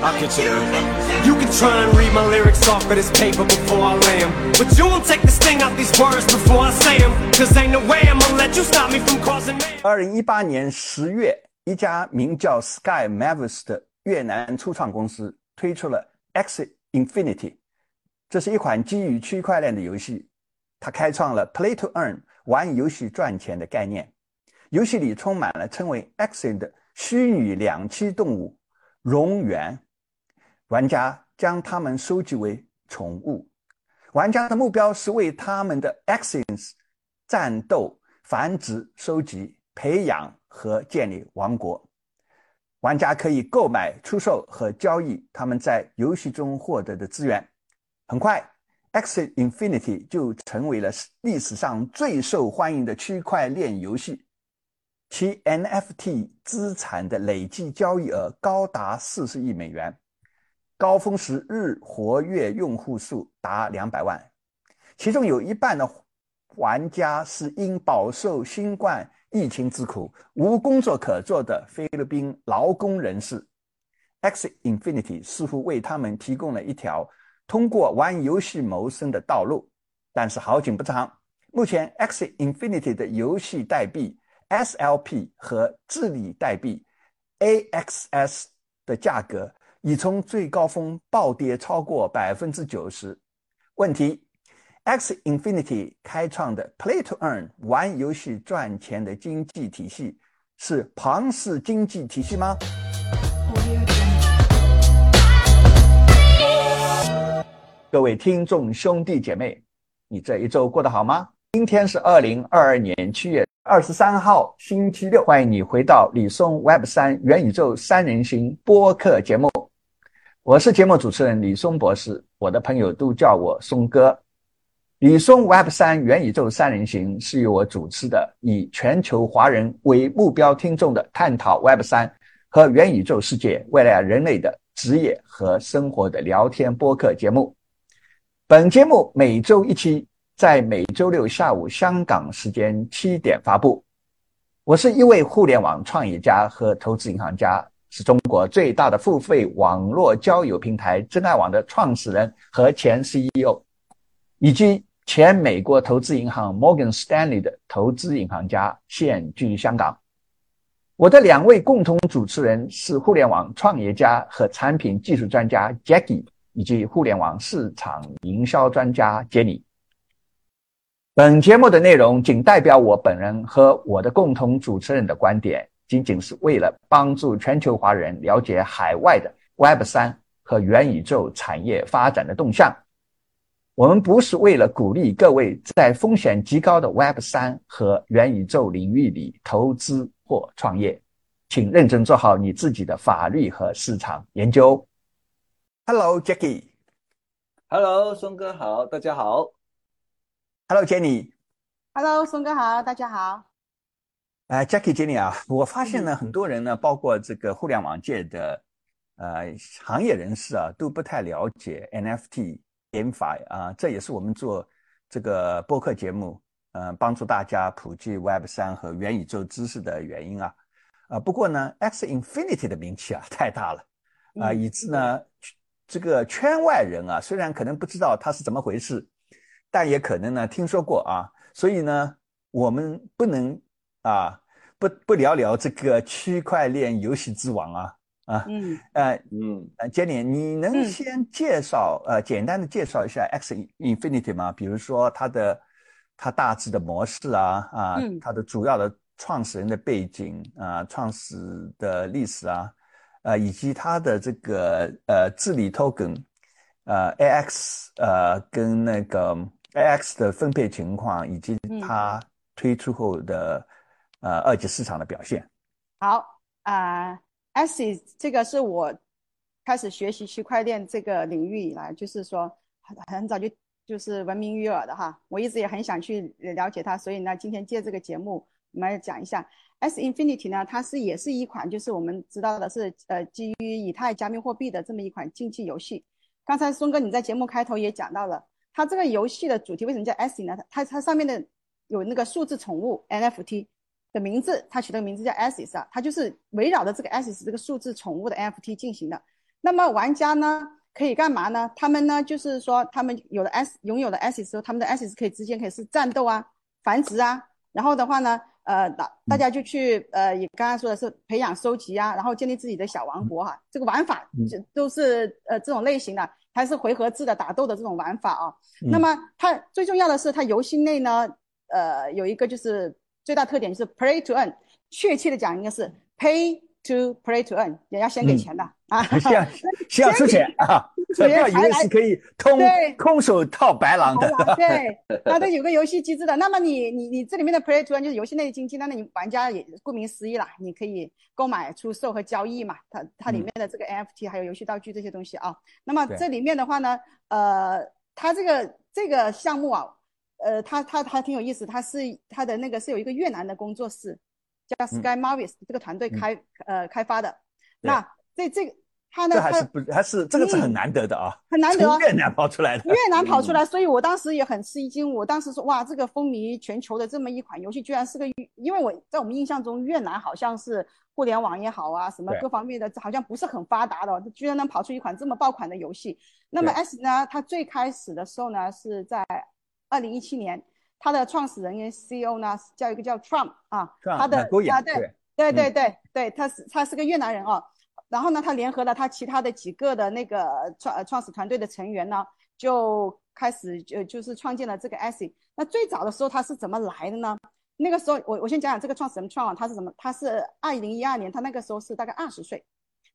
I'll get you there. You can try and read my lyrics off of this paper before I lay them But you won't take the sting out these words before I say them Cause ain't no way I'm gonna let you stop me from causing me. 二零一八年十月，一家名叫 Sky Mavis 的越南初创公司推出了 Exit Infinity，这是一款基于区块链的游戏。它开创了 Play to Earn 玩游戏赚钱的概念。游戏里充满了称为 Exit 的虚拟两栖动物蝾螈，玩家将它们收集为宠物。玩家的目标是为他们的 Exits 战斗、繁殖、收集、培养和建立王国。玩家可以购买、出售和交易他们在游戏中获得的资源。很快，Exit Infinity 就成为了历史上最受欢迎的区块链游戏，其 NFT 资产的累计交易额高达四十亿美元，高峰时日活跃用户数达两百万，其中有一半的玩家是因饱受新冠。疫情之苦，无工作可做的菲律宾劳工人士，X Infinity 似乎为他们提供了一条通过玩游戏谋生的道路。但是好景不长，目前 X Infinity 的游戏代币 SLP 和治理代币 AXS 的价格已从最高峰暴跌超过百分之九十。问题？X Infinity 开创的 Play to Earn 玩游戏赚钱的经济体系是庞氏经济体系吗？各位听众兄弟姐妹，你这一周过得好吗？今天是二零二二年七月二十三号，星期六。欢迎你回到李松 Web 三元宇宙三人行播客节目，我是节目主持人李松博士，我的朋友都叫我松哥。李松 Web 三元宇宙三人行是由我主持的，以全球华人为目标听众的探讨 Web 三和元宇宙世界未来人类的职业和生活的聊天播客节目。本节目每周一期，在每周六下午香港时间七点发布。我是一位互联网创业家和投资银行家，是中国最大的付费网络交友平台真爱网的创始人和前 CEO，以及。前美国投资银行 Morgan Stanley 的投资银行家，现居香港。我的两位共同主持人是互联网创业家和产品技术专家 Jackie，以及互联网市场营销专家 Jenny。本节目的内容仅代表我本人和我的共同主持人的观点，仅仅是为了帮助全球华人了解海外的 Web 三和元宇宙产业发展的动向。我们不是为了鼓励各位在风险极高的 Web 三和元宇宙领域里投资或创业，请认真做好你自己的法律和市场研究。Hello Jackie。Hello 松哥好，大家好。Hello Jenny。Hello 松哥好，大家好。哎，Jackie Jenny 啊，我发现呢，很多人呢，包括这个互联网界的呃行业人士啊，都不太了解 NFT。研法啊，这也是我们做这个播客节目，嗯，帮助大家普及 Web 三和元宇宙知识的原因啊。啊，不过呢，X Infinity 的名气啊太大了啊，以致呢，这个圈外人啊，虽然可能不知道它是怎么回事，但也可能呢听说过啊。所以呢，我们不能啊不不聊聊这个区块链游戏之王啊。啊，嗯，呃，嗯，呃，Jenny，你能先介绍，呃，简单的介绍一下 X Infinity 吗？比如说它的，它大致的模式啊，啊，它的主要的创始人的背景啊，创始的历史啊，呃，以及它的这个呃治理 token，呃，AX，呃，跟那个 AX 的分配情况，以及它推出后的呃二级市场的表现。好，啊。S 这个是我开始学习区块链这个领域以来，就是说很很早就就是闻名于耳的哈。我一直也很想去了解它，所以呢，今天借这个节目，我们来讲一下 S Infinity 呢，它是也是一款就是我们知道的是呃基于以太加密货币的这么一款竞技游戏。刚才松哥你在节目开头也讲到了，它这个游戏的主题为什么叫 S 呢？它它上面的有那个数字宠物 NFT。的名字，它取的名字叫 Asis 啊，它就是围绕着这个 Asis 这个数字宠物的 NFT 进行的。那么玩家呢可以干嘛呢？他们呢就是说，他们有了 S 拥有了 S 之后，他们的 Sis 可以之间可以是战斗啊、繁殖啊，然后的话呢，呃，大大家就去呃，也刚刚说的是培养、收集啊，然后建立自己的小王国哈。这个玩法这都是呃这种类型的，还是回合制的打斗的这种玩法啊。那么它最重要的是，它游戏内呢，呃，有一个就是最大特点就是 Play to Earn，确切的讲应该是 Pay。to play to earn 也要先给钱的啊，先要 先要出钱啊，不要以为是可以空空手套白狼的。对，它都有个游戏机制的。那么你你你这里面的 play to earn 就是游戏内的经济，那你玩家也顾名思义啦，你可以购买、出售和交易嘛。它它里面的这个 NFT 还有游戏道具这些东西啊。那么这里面的话呢，呃，它这个这个项目啊，呃，他他他挺有意思，他是他的那个是有一个越南的工作室。叫 Sky Marvis 这个团队开呃开发的，那这这个他呢？这还是不还是这个是很难得的啊，很难得。从越南跑出来的，越南跑出来，所以我当时也很吃一惊。我当时说哇，这个风靡全球的这么一款游戏，居然是个，因为我在我们印象中，越南好像是互联网也好啊，什么各方面的好像不是很发达的，居然能跑出一款这么爆款的游戏。那么 S 呢，它最开始的时候呢，是在二零一七年。他的创始人跟 CEO 呢，叫一个叫 Trump 啊，他的啊对对对对对，他是他是个越南人哦。然后呢，他联合了他其他的几个的那个创创始团队的成员呢，就开始就就是创建了这个 ASI。那最早的时候他是怎么来的呢？那个时候我我先讲讲这个创始人 Trump 他是什么？他是二零一二年，他那个时候是大概二十岁。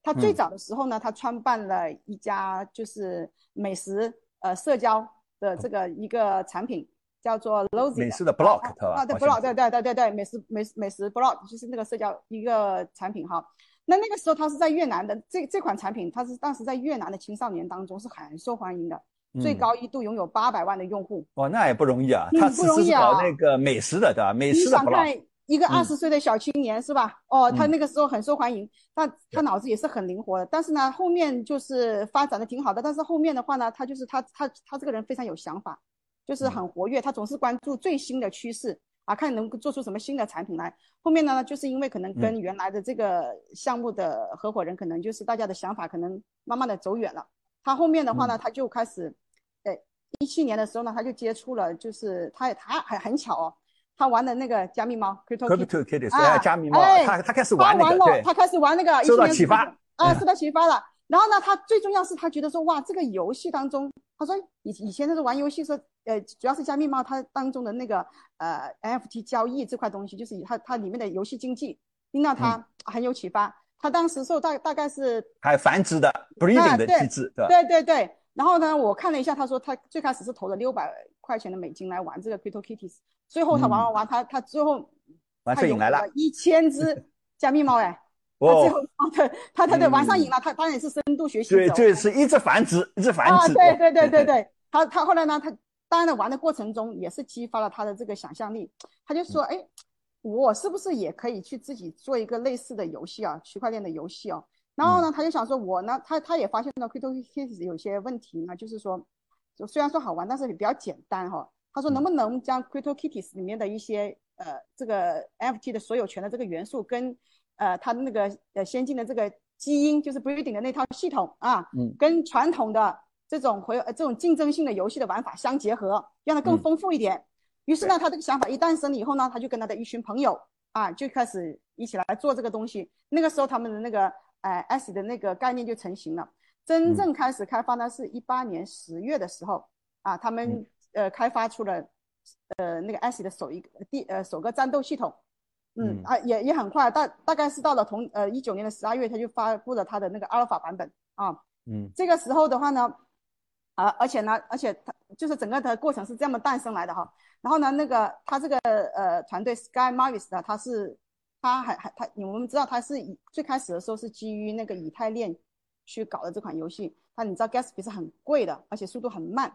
他最早的时候呢，他创办了一家就是美食呃社交的这个一个产品。叫做 Lozy 美食的 blog 啊，对 blog，对对对对对，美食美美食 blog 就是那个社交一个产品哈。那那个时候它是在越南的这这款产品，它是当时在越南的青少年当中是很受欢迎的，最高一度拥有八百万的用户。哦，那也不容易啊，他不容易啊。搞那个美食的对吧？美食的 blog，一个二十岁的小青年是吧？哦，他那个时候很受欢迎，他他脑子也是很灵活的。但是呢，后面就是发展的挺好的，但是后面的话呢，他就是他他他这个人非常有想法。就是很活跃，他总是关注最新的趋势啊，看能做出什么新的产品来。后面呢，就是因为可能跟原来的这个项目的合伙人，可能就是大家的想法可能慢慢的走远了。他后面的话呢，他就开始，呃，一七年的时候呢，他就接触了，就是他他还很巧哦，他玩的那个加密猫，Crypto Kitty 啊，加密猫，他他开始玩那个，他开始玩那个，受到启发啊，受到启发了。然后呢，他最重要是他觉得说，哇，这个游戏当中，他说以以前他是玩游戏说，呃，主要是加密猫，它当中的那个呃 NFT 交易这块东西，就是它它里面的游戏经济，令到他很有启发。他当时受大大概是还有繁殖的 breeding 的机制，对对对对。然后呢，我看了一下，他说他最开始是投了六百块钱的美金来玩这个 Crypto Kitties，最后他玩玩玩，他他最后玩上瘾来了，一千只 加密猫哎。他最后，他他他对玩上瘾了，他当然也是深度学习。对，这是一直繁殖，一直繁殖。啊，对对对对对，他他后来呢，他当然玩的过程中也是激发了他的这个想象力。他就说，哎，我是不是也可以去自己做一个类似的游戏啊，区块链的游戏啊？然后呢，他就想说，我呢，他他也发现了 Crypto Kitties 有些问题呢，就是说，就虽然说好玩，但是也比较简单哈。他说，能不能将 Crypto Kitties 里面的一些呃这个 NFT 的所有权的这个元素跟呃，它的那个呃先进的这个基因，就是 breeding 的那套系统啊，嗯，跟传统的这种回呃这种竞争性的游戏的玩法相结合，让它更丰富一点。于是呢，他这个想法一诞生了以后呢，他就跟他的一群朋友啊，就开始一起来做这个东西。那个时候，他们的那个呃 S 的那个概念就成型了。真正开始开发呢，是一八年十月的时候啊，他们呃开发出了呃那个 S 的首一个第呃首个战斗系统。嗯啊，也也很快，大大概是到了同呃一九年的十二月，他就发布了他的那个阿尔法版本啊。嗯，这个时候的话呢，啊，而且呢，而且他就是整个的过程是这么诞生来的哈。然后呢，那个他这个呃团队 Sky Marvis 呢，他是他还还他，我们知道他是以最开始的时候是基于那个以太链去搞的这款游戏。他你知道 Gatsby 是很贵的，而且速度很慢。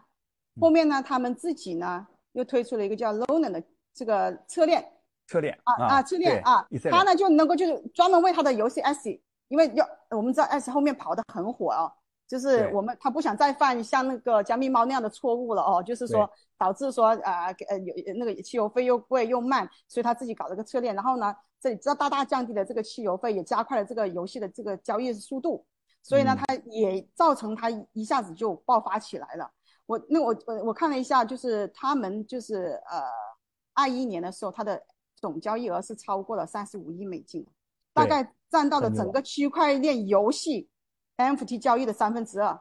后面呢，他们自己呢又推出了一个叫 Luna 的这个侧链。侧链啊啊，侧链啊，他呢就能够就是专门为他的游戏 S，因为要我们知道 S 后面跑得很火哦，就是我们他不想再犯像那个加密猫那样的错误了哦，就是说导致说啊呃有那个汽油费又贵又慢，所以他自己搞了个侧链，然后呢这里这大大降低了这个汽油费，也加快了这个游戏的这个交易速度。所以呢，嗯它也造成它一下子就爆发起来了。我那我我我看了一下，就是他们就是呃，二一年的时候，它的总交易额是超过了三十五亿美金，大概占到了整个区块链游戏 NFT 交易的三分之二，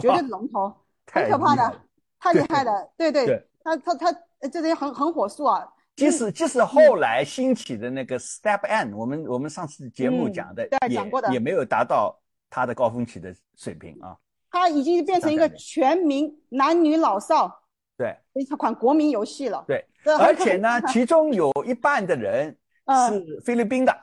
绝对龙头，很太可怕的太厉害了。对对对，它它它呃这些很很火速啊。即使即使后来兴起的那个 Step N，我们我们上次节目嗯讲的对也讲过的。也没有达到它的高峰期的水平啊。它已经变成一个全民男女老少对。的一款国民游戏了。对，而且呢，其中有一半的人 嗯。是菲律宾的，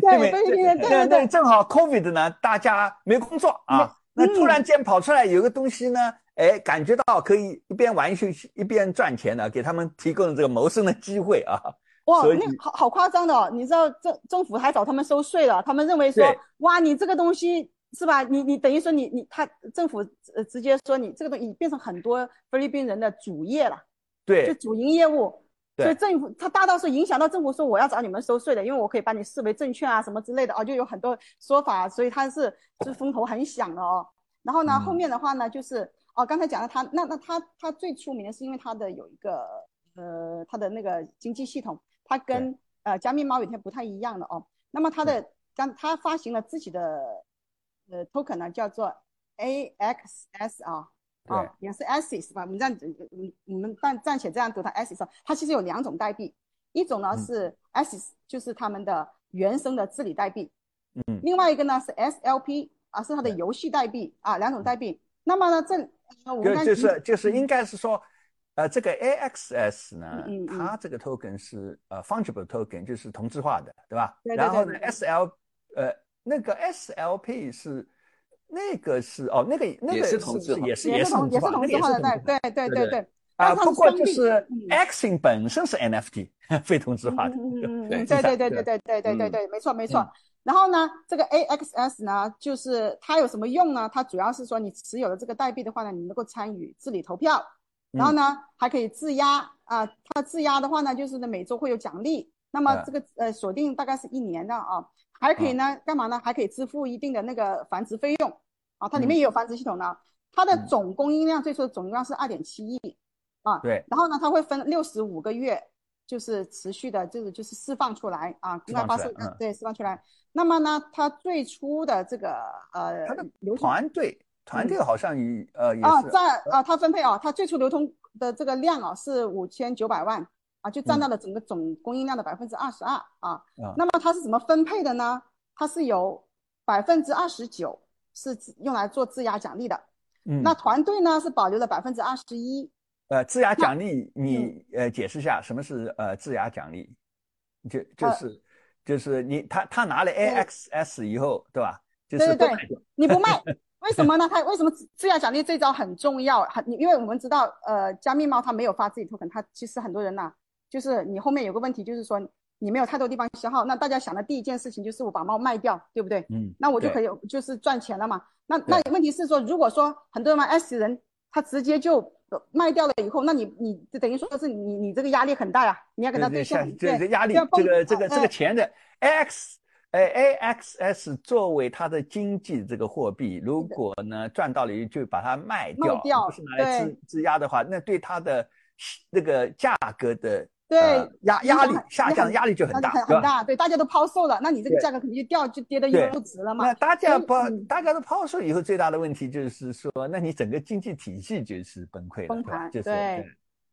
对菲律宾人对对对正好 COVID 呢，大家没工作啊，那嗯突然间跑出来有个东西呢，哎，感觉到可以一边玩游戏一边赚钱呢，给他们提供了这个谋生的机会啊。哇，那好好夸张的哦！你知道政政府还找他们收税了，他们认为说，哇，你这个东西是吧？你你等于说你你他政府呃直接说你这个东西变成很多菲律宾人的主业了，对就主营业务。对所以政府他大到是影响到政府说我要找你们收税的，因为我可以把你视为证券啊什么之类的啊，就有很多说法，所以他是是风头很响的哦。然后呢，嗯后面的话呢，就是哦，刚才讲了他那那他他最出名的是因为他的有一个呃他的那个经济系统，它跟呃加密猫有点不太一样的哦。那么它的刚他发行了自己的呃 token 呢，叫做 AXS 啊。啊对，也是 ASIS 吧？我们这样子，嗯，我们暂暂且这样读它 ASIS，它其实有两种代币，一种呢嗯是 ASIS，就是他们的原生的治理代币，嗯另外一个呢是 SLP 啊，是它的游戏代币啊，两种代币。那么呢，这呃我们就就是就是嗯应该是说，呃，这个 AXS 呢嗯嗯，嗯它这个 token 是呃 fungible token，就是同质化的，对吧？对对然后呢，SL 呃那个 SLP 是那个是哦，那个那个是同质也是也是同也是同质化，的代，是同质化对对对对对对。啊，不过就是嗯 Axing 本身是 NFT 非同质化的，嗯嗯嗯嗯对对对对对对对对对，没错没错。然后呢，这个 AXS 呢，就是它有什么用呢？它主要是说你持有了这个代币的话呢，你能够参与治理投票，然后呢还可以质押啊。它质押的话呢，就是呢每周会有奖励。那么嗯这个呃锁定大概是一年的啊，还可以呢干嘛呢？还可以支付一定的那个繁殖费用啊，它里面也有繁殖系统呢。它的嗯总供应量最初的总量是二点七亿啊，对，然后呢，它会分六十五个月，就是持续的，就是就是释放出来啊，公开发嗯对，释放出来。那么呢，它最初的这个呃它的流团队团队好像也呃也啊，是在啊，它分配啊，它最初流通的这个量啊是五千九百万啊，就占到了整个总供应量的百分之二十二啊。啊那么它是怎么分配的呢？它是有百分之二十九是用来做质押奖励的，嗯那团队呢是保留了百分之二十一。呃，质押奖励，嗯你呃解释一下什么是呃质押奖励？就就呃是就是你他他拿了 AXS 以后，对吧？就对对对你不卖，为什么呢？他为什么质押奖励这招很重要？很，因为我们知道，呃，加密猫它没有发自己 token，它其实很多人呐、就是你后面有个问题，就是说你没有太多地方消耗，那大家想的第一件事情就是我把猫卖掉，对不对？嗯，那我就可以就是赚钱了嘛。那那问题是说，如果说很多人玩 S 人，他直接就呃卖掉了以后，那你你就等于说是你你这个压力很大呀，你要跟他对对，兑现像，这压力，这个这个这呃个钱的 AX。哎，AXS 作为它的经济这个货币，如果呢赚到了就把它卖掉，卖掉不是拿来对质质押的话，那对它的那个价格的对呃压压力下降的压力就很大？很很大，对，大家都抛售了，那你这个价格肯定就掉，就跌的一文不值了嘛那。大家抛嗯大家都抛售以后，最大的问题就是说，那你整个经济体系就是崩溃了，崩盘就是对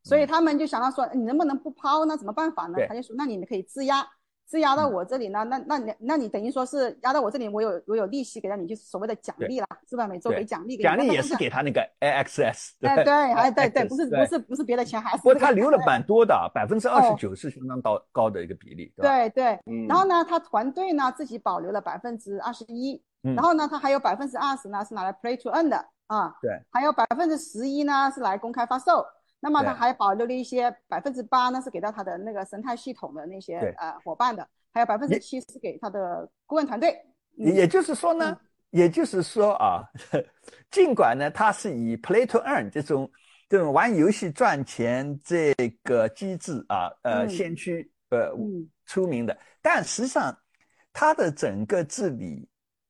所以他们就想到说，你能不能不抛呢？怎么办法呢？他就说，那你们可以质押，质押到嗯我这里呢，那那你那你等于说是压到我这里，我有我有利息给到你，就是所谓的奖励啦，是吧？每周给奖励给，奖励也是给他那个 AXS，哎对，哎对对，不是不是不是别的钱，还是不过他留了蛮多的，百分之二十哦九是相当高高的一个比例，对吧？对然后呢，他团队呢自己保留了百分之二十一，嗯然后呢，他还有百分之二十呢是拿来 play to earn 的啊，对，还有百分之十一呢是来公开发售，那么他还保留了一些百分之八呢是给到他的那个生态系统的那些呃伙伴的，还有百分之七是给他的顾问团队，嗯。也就是说呢，也就是说啊，尽管呢，它是以 play to earn 这种这种玩游戏赚钱这个机制啊，呃，嗯。先驱呃嗯。出名的，但实际上它的整个治理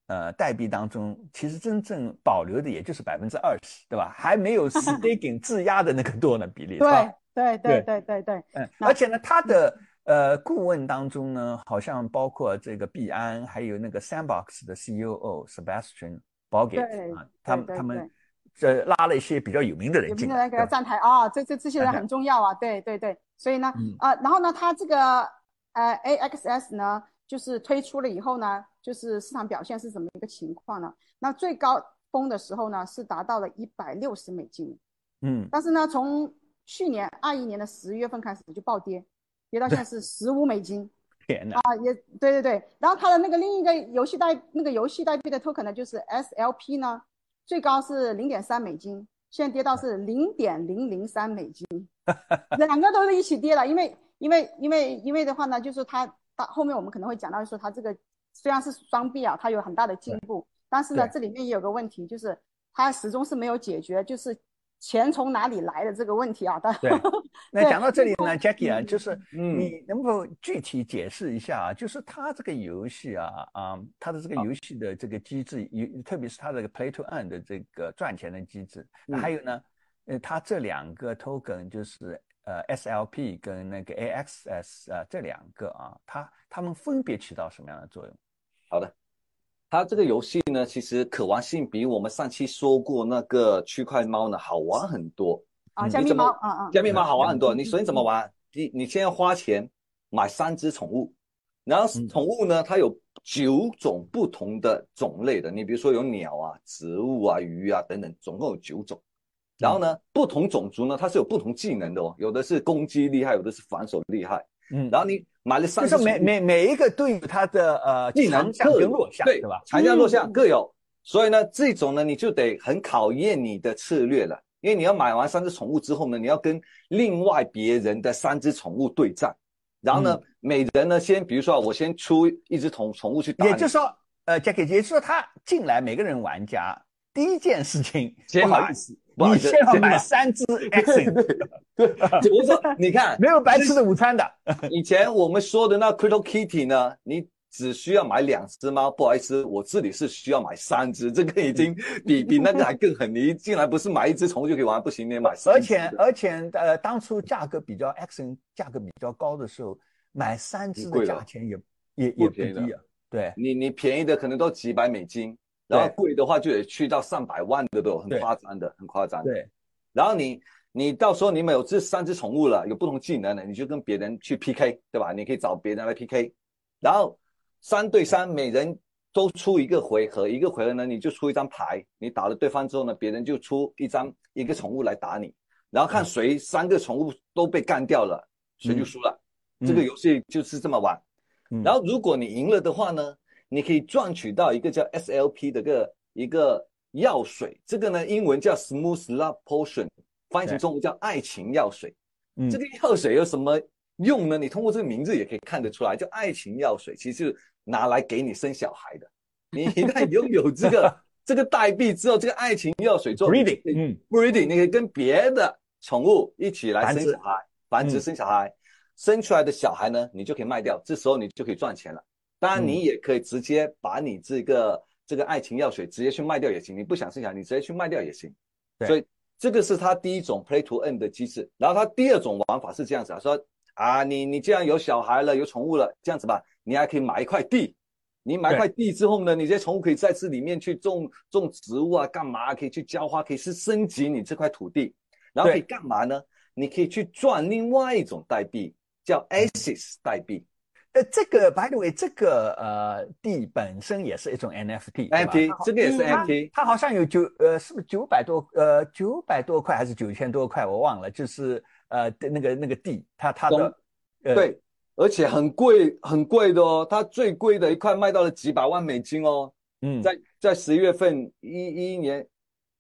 呃代币当中，其实真正保留的也就是百分之二十，对吧？还没有 staking 质押的那个多呢比例，对对对对对对，嗯，而且呢，他的呃顾问当中呢，好像包括这个币安，还有那个 Sandbox 的 CEO Sebastian Boget 对啊，他们他们这拉了一些比较有名的人有进来，名的人给他站台啊，这这这些人很重要啊，对对对，所以呢，嗯。呃，然后呢，他这个呃 AXS 呢，就是推出了以后呢，就是市场表现是怎么一个情况呢？那最高峰的时候呢，是达到了一百六十美金，嗯，但是呢，从去年二一年的十月份开始就暴跌，跌到现在是十五美金 天哪，啊，也对对对。然后它的那个另一个游戏代那个游戏代币的 token 呢，就是 SLP 呢，最高是零点三美金，现在跌到是零点零零三美金，两个都是一起跌了。因为因为因为因为的话呢，就是它到后面我们可能会讲到说它这个虽然是双币啊，它有很大的进步，但是呢，这里面也有个问题，就是它始终是没有解决，就是钱从哪里来的这个问题啊。但对 那讲到这里呢，Jackie 啊，嗯就是嗯你能否具体解释一下啊？就是它这个游戏啊啊，它的这个游戏的这个机制，有特别是它这个 Play to Earn 的这个赚钱的机制，嗯还有呢，呃，它这两个 token 就是呃 SLP 跟那个 AXS 啊这两个啊，它它们分别起到什么样的作用？好的，它这个游戏呢，其实可玩性比我们上期说过那个区块猫呢好玩很多。啊，嗯加密你怎么猫啊啊，加密猫好玩很多。嗯你首先怎么玩？你你先要花钱买三只宠物，然后嗯宠物呢，它有九种不同的种类的。你比如说有鸟啊、植物啊、鱼啊等等，总共有九种。然后呢，不同种族呢，它是有不同技能的哦，有的是攻击厉害，有的是防守厉害。嗯然后你买了三就是只宠物，每每每一个都有它的呃技能强项各有跟弱项，对对吧？强项弱项嗯各有。所以呢，这种呢，你就得很考验你的策略了，因为你要买完三只宠物之后呢，你要跟另外别人的三只宠物对战。然后呢，嗯每人呢，先比如说我先出一只宠宠物去打，也就是说，呃，Jackie，也就是说，他进来每个人玩家第一件事情，先不好意思，你不好意思先要买三只 X，我说你看 没有白吃的午餐的。以前我们说的那 Crypto Kitty 呢，你只需要买两只猫，不好意思，我这里是需要买三只，这个已经比比那个还更狠。你进来不是买一只宠物就可以玩，不行，你得买三只。而且而且呃，当初价格比较 X 价格比较高的时候，买三只的价钱也也也不便宜的低啊。对你你便宜的可能都几百美金，然后贵的话就得去到上百万的都有，很夸张的，很夸张的。对，然后你你到时候你们有这三只宠物了，有不同技能的，你就跟别人去 PK，对吧？你可以找别人来 PK，然后三对三，每人都出一个回合，一个回合呢你就出一张牌，你打了对方之后呢，别人就出一张一个宠物来打你，然后看谁三个宠物都被干掉了，谁就输了。嗯。这个游戏就是这么玩。嗯。然后如果你赢了的话呢，你可以赚取到一个叫 SLP 的个一个药水，这个呢英文叫 Smooth Love Potion，翻译成中文叫爱情药水。嗯这个药水有什么用呢？你通过这个名字也可以看得出来，叫爱情药水，其实是拿来给你生小孩的。你 一旦拥有这个 这个代币之后，这个爱情药水之后 breeding，你嗯 breeding，你可以跟别的宠物一起来生小孩，繁殖嗯生小孩，生出来的小孩呢，你就可以卖掉，这时候你就可以赚钱了。当然，嗯你也可以直接把你这个这个爱情药水直接去卖掉也行，你不想生小孩，你直接去卖掉也行。对所以这个是他第一种 play to end 的机制。然后他第二种玩法是这样子啊，说啊，你你既然有小孩了，有宠物了，这样子吧，你还可以买一块地。你买块地之后呢，你这些宠物可以在这里面去种种植物啊，干嘛？可以去浇花，可以是升级你这块土地。然后可以干嘛呢？你可以去赚另外一种代币，叫 ASIS 代币。呃，这个 by the way，这个呃地本身也是一种 NFT，对吧？NFT 这个也是 NFT，它好像有九呃，是不是九百多呃九百多块还是九千多块？我忘了，就是呃的那个那个地，它它的呃对，而且很贵很贵的哦，它最贵的一块卖到了几百万美金哦，嗯，在在十月份一一年，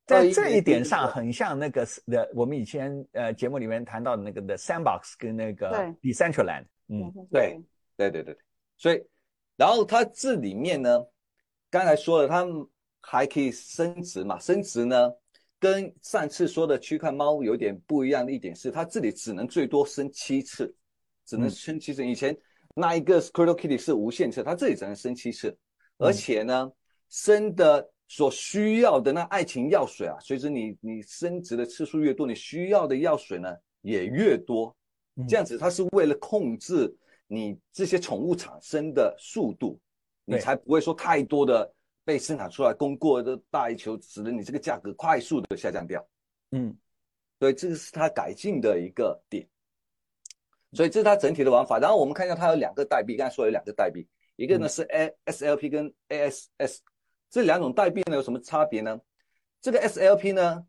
在这一点上很像那个的我们以前呃节目里面谈到的那个的 Sandbox 跟那个对。Decentraland，嗯对对对对对，所以然后它这里面呢，刚才说了，它还可以升值嘛，升值呢。跟上次说的区块猫有点不一样的一点是，它这里只能最多升七次，只能嗯升七次。以前那一个 Crypto Kitty 是无限次，它这里只能升七次，而且呢，生的所需要的那爱情药水啊，随着你你生殖的次数越多，你需要的药水呢也越多。嗯这样子，它是为了控制你这些宠物产生的速度，你才不会说太多的被生产出来供过的大于求，使得你这个价格快速的下降掉。嗯所以这个是它改进的一个点。所以这是它整体的玩法。然后我们看一下，它有两个代币，刚才说有两个代币，一个呢是 A SLP 跟 ASS 这两种代币呢有什么差别呢？这个 SLP 呢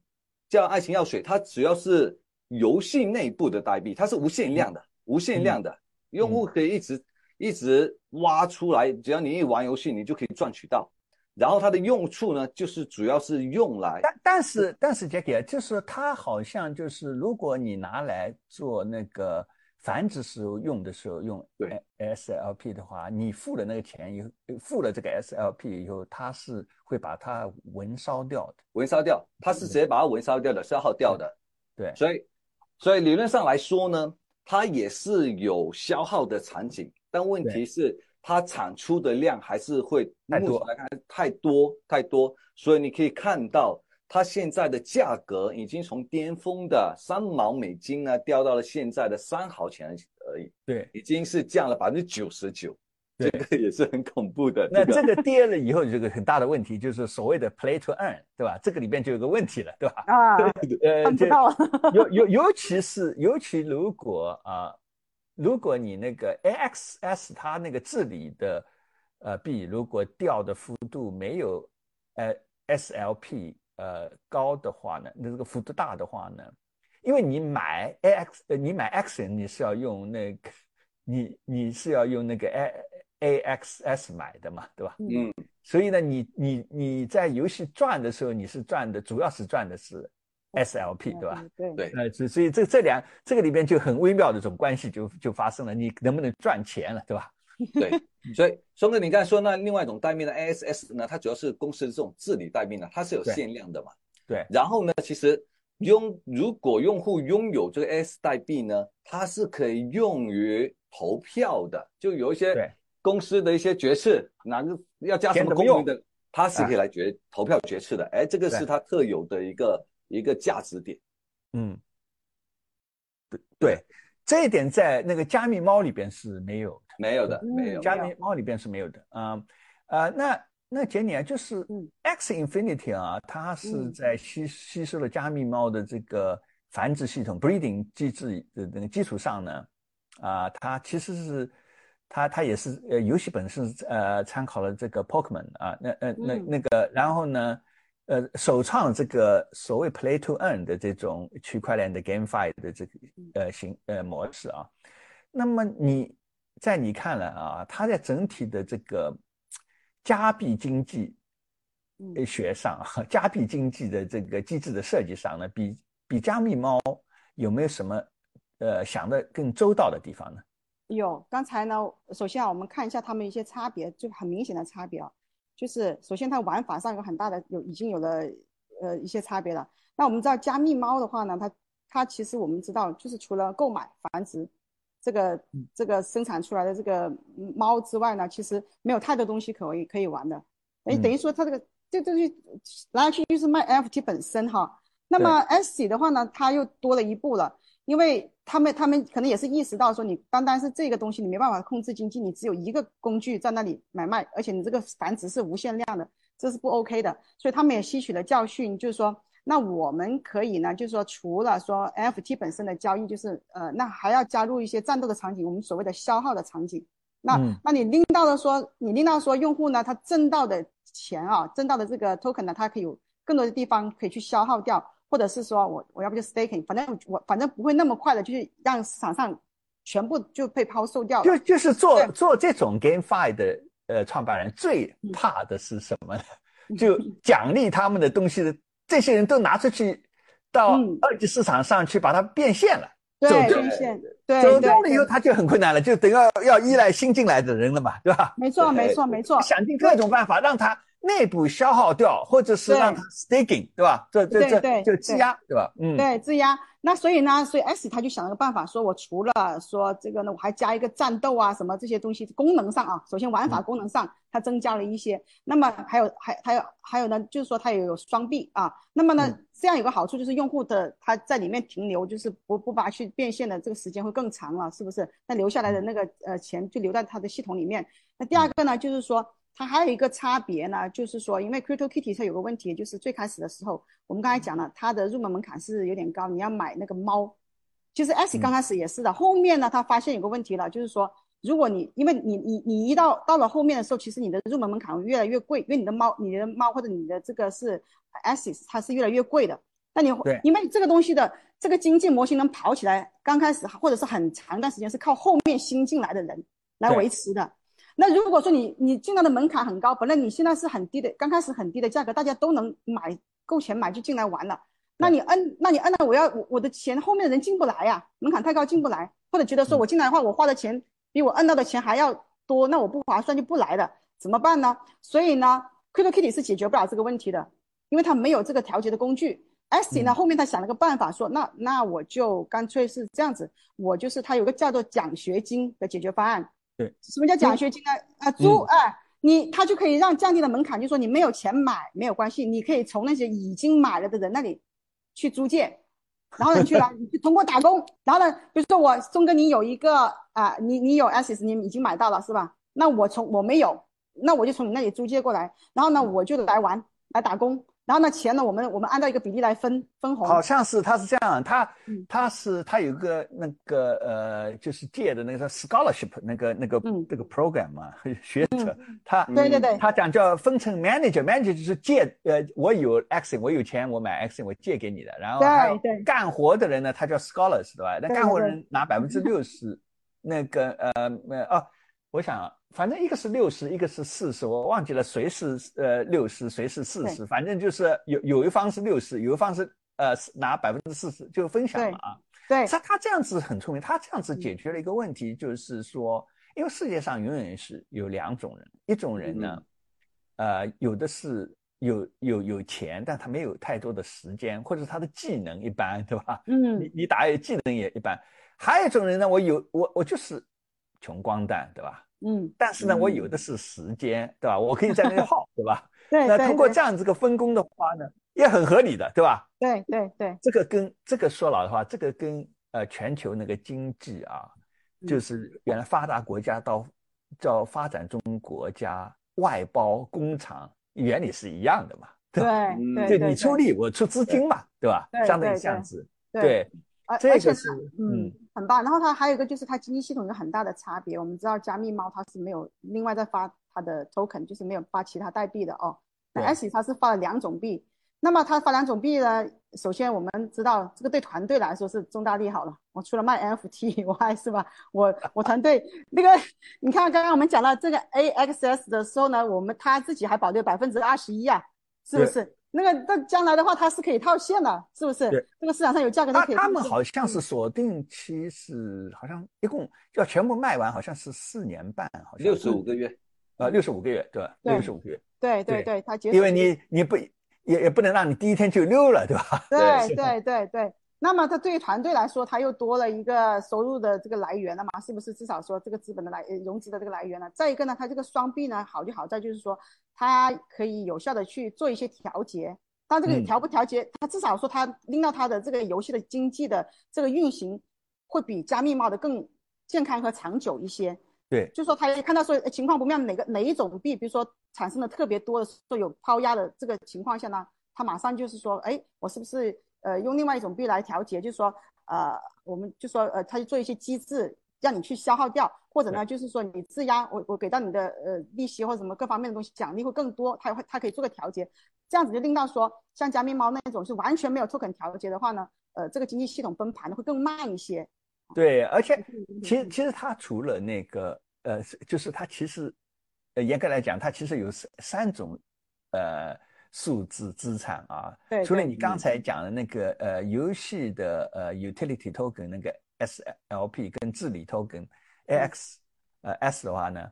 叫爱情药水，它主要是游戏内部的代币，它是无限量的，无限量的，用户可以一直一直挖出来，只要你一玩游戏，你就可以赚取到。然后它的用处呢，就是主要是用来但但是但是 Jackie 啊就是它好像就是如果你拿来做那个繁殖时候用的时候用对 SLP 的话，你付了那个钱以后，付了这个 SLP 以后，它是会把它焚烧掉的。焚烧掉，它是直接把它焚烧掉的，消耗掉的。对，所以，所以理论上来说呢，它也是有消耗的场景，但问题是它产出的量还是会太多目前来看太多太多，所以你可以看到它现在的价格已经从巅峰的三毛美金呢掉到了现在的三毫钱而已，对，已经是降了百分之九十九，这个也是很恐怖的。那这个跌了以后，这个很大的问题，就是所谓的 play to earn，对吧？这个里边就有个问题了，对吧？啊，呃，这看不到了。尤尤尤其是尤其如果啊、如果你那个 AXS 它那个治理的呃币如果掉的幅度没有呃 SLP 呃高的话呢，那这个幅度大的话呢，因为你买 AX 呃你买 Action 你是要用那个你你是要用那个 A AXS 买的嘛，对吧？嗯，所以呢，你你你在游戏赚的时候，你是赚的，主要是赚的是 SLP，对吧？？对对呃，所所以这这两这个里边就很微妙的这种关系就就发生了，你能不能赚钱了，对吧？对，所以松哥，你刚才说那另外一种代币呢，ASS 呢，它主要是公司的这种治理代币呢，它是有限量的嘛。对然后呢，其实拥如果用户拥有这个 AS 代币呢，它是可以用于投票的，就有一些对公司的一些决策，哪个要加什么功能的，它是可以来决投票决策的。哎，这个是对。它特有的一个一个价值点。嗯，对对，这一点在那个加密猫里边是没有的，没有的，嗯没有。加密猫里边是没有的。啊。呃，那那杰尼啊，就是嗯。X Infinity 啊，它是嗯。在吸吸收了加密猫的这个繁殖系统 breeding 机制的那个基础上呢，啊，它其实是它它也是呃游戏本身呃参考了这个 Pokemon 啊，那呃那嗯。那个然后呢，呃首创这个所谓 Play to Earn 的这种区块链的 GameFi 的这个呃形呃模式啊，那么你在你看来啊，它在整体的这个加币经济学上，加币经济的这个机制的设计上呢，比比加密猫有没有什么呃想的更周到的地方呢？有，刚才呢，首先啊，我们看一下它们一些差别，就很明显的差别啊，就是首先它玩法上有很大的有已经有了呃一些差别了。那我们知道加密猫的话呢，它它其实我们知道就是除了购买繁殖这个这个生产出来的这个嗯猫之外呢，其实没有太多东西可以可以玩的。哎，嗯等于说它这个这东西来来去去就是卖 NFT 本身哈。那么 S 的话呢，它又多了一步了。因为他们他们可能也是意识到说，你单单是这个东西，你没办法控制经济，你只有一个工具在那里买卖，而且你这个繁殖是无限量的，这是不 OK 的。所以他们也吸取了教训，就是说，那我们可以呢，就是说，除了说 NFT 本身的交易，就是呃，那还要加入一些战斗的场景，我们所谓的消耗的场景。那、嗯那你拎到了说，你拎到说用户呢，他挣到的钱啊，挣到的这个 token 呢，他可以有更多的地方可以去消耗掉。或者是说我我要不就 staking，反正我反正不会那么快的，就是让市场上全部就被抛售掉了。就就是做做这种 GameFi 的呃创办人最嗯怕的是什么呢？就奖励他们的东西的这些人都拿出去到嗯二级市场上去把它变现了，对变现，对走掉了以后他就很困难了，就等要要依赖新进来的人了嘛，对吧？没错没错没错，想尽各种办法让他内部消耗掉，或者是让它 staking，对吧？这这这对对就积压，对吧？嗯，对，质押。那所以呢，所以 S 他就想了个办法，说我除了说这个呢，我还加一个战斗啊，什么这些东西，功能上啊，首先玩法功能上它增加了一些。那么还有还还有还有呢，就是说它也有双币啊。那么呢，这样有个好处就是用户的他在里面停留，就是不不把它去变现的这个时间会更长了，是不是？那留下来的那个呃钱就留在他的系统里面。那第二个呢，就是说。它还有一个差别呢，就是说，因为 CryptoKitty 它有个问题，就是最开始的时候，我们刚才讲了，它的入门门槛是有点高，你要买那个猫。其实 S 刚开始也是的，后面呢，他发现有个问题了，就是说，如果你因为你你你一到到了后面的时候，其实你的入门门槛越来越贵，因为你的猫、你的猫或者你的这个是 S，它是越来越贵的。那你因为这个东西的这个经济模型能跑起来，刚开始或者是很长一段时间是靠后面新进来的人来维持的。那如果说你你进来的门槛很高，本来你现在是很低的，刚开始很低的价格，大家都能买够钱买就进来玩了。那你摁，那你摁了，我要我我的钱后面的人进不来呀，门槛太高进不来，或者觉得说我进来的话，我花的钱比我摁到的钱还要多，那我不划算就不来了，怎么办呢？所以呢，CryptoKitty 是解决不了这个问题的，因为它没有这个调节的工具。S 呢后面他想了个办法，说那那我就干脆是这样子，我就是他有个叫做奖学金的解决方案。对，什么叫奖学金呢？啊，租哎，你他就可以让降低了门槛，就说你没有钱买没有关系，你可以从那些已经买了的人那里去租借，然后呢去来，你去通过打工，然后呢，比如说我松哥你有一个啊，你你有 S S 你已经买到了是吧？那我从我没有，那我就从你那里租借过来，然后呢我就来玩来打工。然后呢，钱呢，我们我们按照一个比例来分分红。好像是他是这样，他他是他有个那个呃，就是借的那个 scholarship 那个那个这个 program 嘛，学者他对对对，他讲叫分成 manager，manager 就是借呃，我有 action，我有钱，我买 action，我借给你的。然后还有干活的人呢，他叫 scholars，对吧？那干活人拿百分之六十，那个呃呃哦，我想。反正一个是六十，一个是四十，我忘记了谁是呃六十，谁是四十。反正就是有有一方是六十，有一方是呃拿百分之四十，就分享了啊。对，他他这样子很聪明，他这样子解决了一个问题，就是说，因为世界上永远是有两种人，一种人呢，呃，有的是有有有钱，但他没有太多的时间，或者他的技能一般，对吧？嗯，你你打野技能也一般。还有一种人呢，我有我我就是穷光蛋，对吧？嗯，但是呢，我有的是时间，对吧？我可以在那里 耗，对吧？对。那通过这样子个分工的话呢，也很合理的，对吧？对对对。这个跟这个说老实话，这个跟呃全球那个经济啊，就是原来发达国家到叫发展中国家外包工厂原理是一样的嘛？对对对，你出力，我出资金嘛，对吧？相当于这样子，对。而这个是嗯很棒，然后它还有一个就是它经济系统有很大的差别。我们知道加密猫它是没有另外再发它的 token，就是没有发其他代币的哦。那 S 它是发了两种币，那么它发两种币呢？首先我们知道这个对团队来说是重大利好了。我除了卖 NFT 以外，是吧？我 我团队那个你看刚刚我们讲到这个 AXS 的时候呢，我们他自己还保留百分之二十一啊，是不是？那个，那将来的话，它是可以套现的，是不是？对，这个市场上有价格它可以。他们好像是锁定期是，好像一共要全部卖完，好像是四年半，好像六十五个月，呃，六十五个月，对吧？六十五个月。对对对，它因为你你不也也不能让你第一天就溜了，对吧？对 对对对。那么它对于团队来说，它又多了一个收入的这个来源了嘛？是不是？至少说这个资本的来融资的这个来源了。再一个呢，它这个双币呢，好就好在就是说，它可以有效的去做一些调节。但这个调不调节，它至少说它令到它的这个游戏的经济的这个运行，会比加密猫的更健康和长久一些。对，就说他看到说情况不妙，哪个哪一种币，比如说产生的特别多的说有抛压的这个情况下呢，他马上就是说，哎，我是不是？呃，用另外一种币来调节，就是说，呃，我们就说，呃，他就做一些机制，让你去消耗掉，或者呢，就是说你质押，我我给到你的呃利息或者什么各方面的东西奖励会更多，它会它可以做个调节，这样子就令到说，像加密猫那种是完全没有 token 调节的话呢，呃，这个经济系统崩盘的会更慢一些。对，而且其实其实它除了那个呃，就是它其实，呃，严格来讲，它其实有三三种，呃。数字资产啊，除了你刚才讲的那个呃游戏的呃 utility token 那个 SLP 跟治理 token AX 呃 S 的话呢，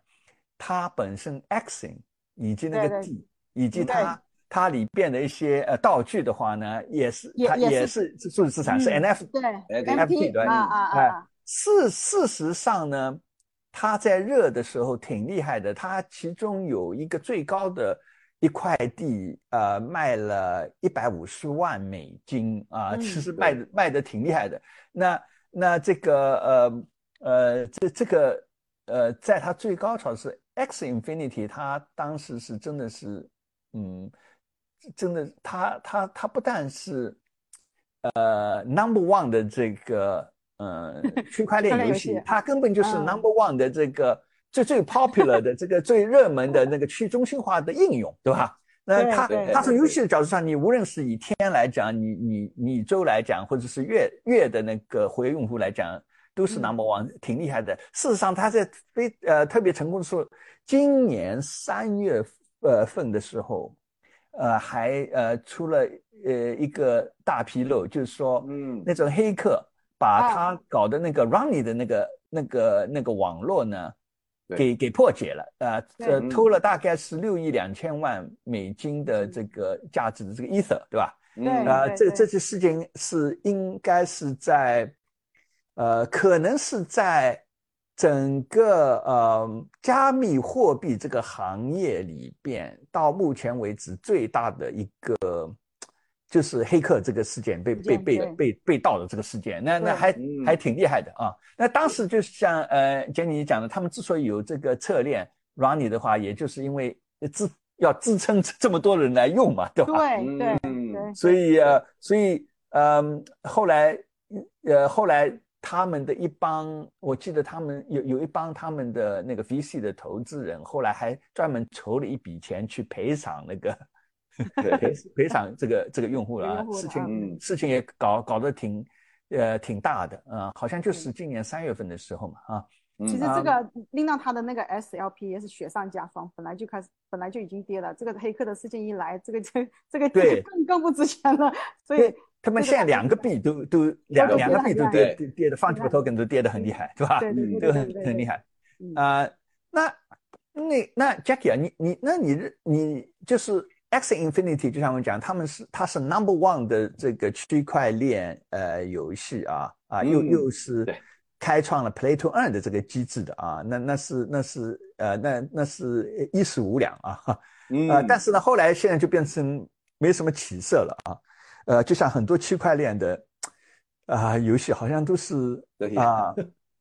它本身 Axing 以及那个 D 以及它它里边的一些呃道具的话呢，也是它也是数字资产，是嗯 NF 对哎 NFT 对啊啊啊，事事实上呢，它在热的时候挺厉害的，它其中有一个最高的一块地，呃，卖了一百五十万美金啊，嗯其实卖的卖的挺厉害的。那那这个呃呃这这个呃，在它最高潮是 X Infinity，它当时是真的是嗯，真的它它它不但是呃 number one 的这个呃 区块链游戏它根本就是嗯 number one 的这个最最 popular 的这个最热门的那个去中心化的应用，对吧？那它对对它从游戏的角度上，你无论是以天来讲，你你你周来讲，或者是月月的那个活跃用户来讲，都是嗯 number one，挺厉害的。事实上，它在非呃特别成功的时候，今年三月呃份的时候，呃还呃出了呃一个大纰漏，就是说，嗯那种黑客把啊他搞的那个 Runny 的那个那个那个网络呢，对给给破解了，呃对。呃嗯。偷了大概是六亿两千万美金的这个价值的这个 Ether，对吧？对嗯呃，这这次事情是应该是在，呃，可能是在整个呃加密货币这个行业里边，到目前为止最大的一个就是黑客这个事件被被被被被盗的这个事件，那那还嗯还挺厉害的啊。那当时就像呃杰尼讲的，他们之所以有这个侧链 Runny 的话，也就是因为支要支撑这么多人来用嘛，对吧？对对所以呃，所以嗯，后来呃，后来他们的一帮，我记得他们有有一帮他们的那个 VC 的投资人，后来还专门筹了一笔钱去赔偿那个 赔赔偿这个这个用户了啊事情嗯。事情也搞搞得挺呃挺大的啊、好像就是今年三月份的时候嘛啊，嗯其实这个令到他的那个 SLP 也是雪上加霜，本来就开始本来就已经跌了，这个黑客的事情一来，这个这这个对更更不值钱了，所以他们现在两个币都都两都两个币都跌跌跌跌的 fungible token 都跌得很厉害，对吧？对对对这个很很厉害。嗯。啊、那那那 Jackie 啊，你你那你你就是 X Infinity，就像我讲，他们是它是 number one 的这个区块链呃游戏啊啊，又嗯。又是开创了 Play to Earn 的这个机制的啊，那那是那是呃那那是一石无两啊，嗯。呃，但是呢，后来现在就变成没什么起色了啊，呃，就像很多区块链的啊、游戏，好像都是对啊、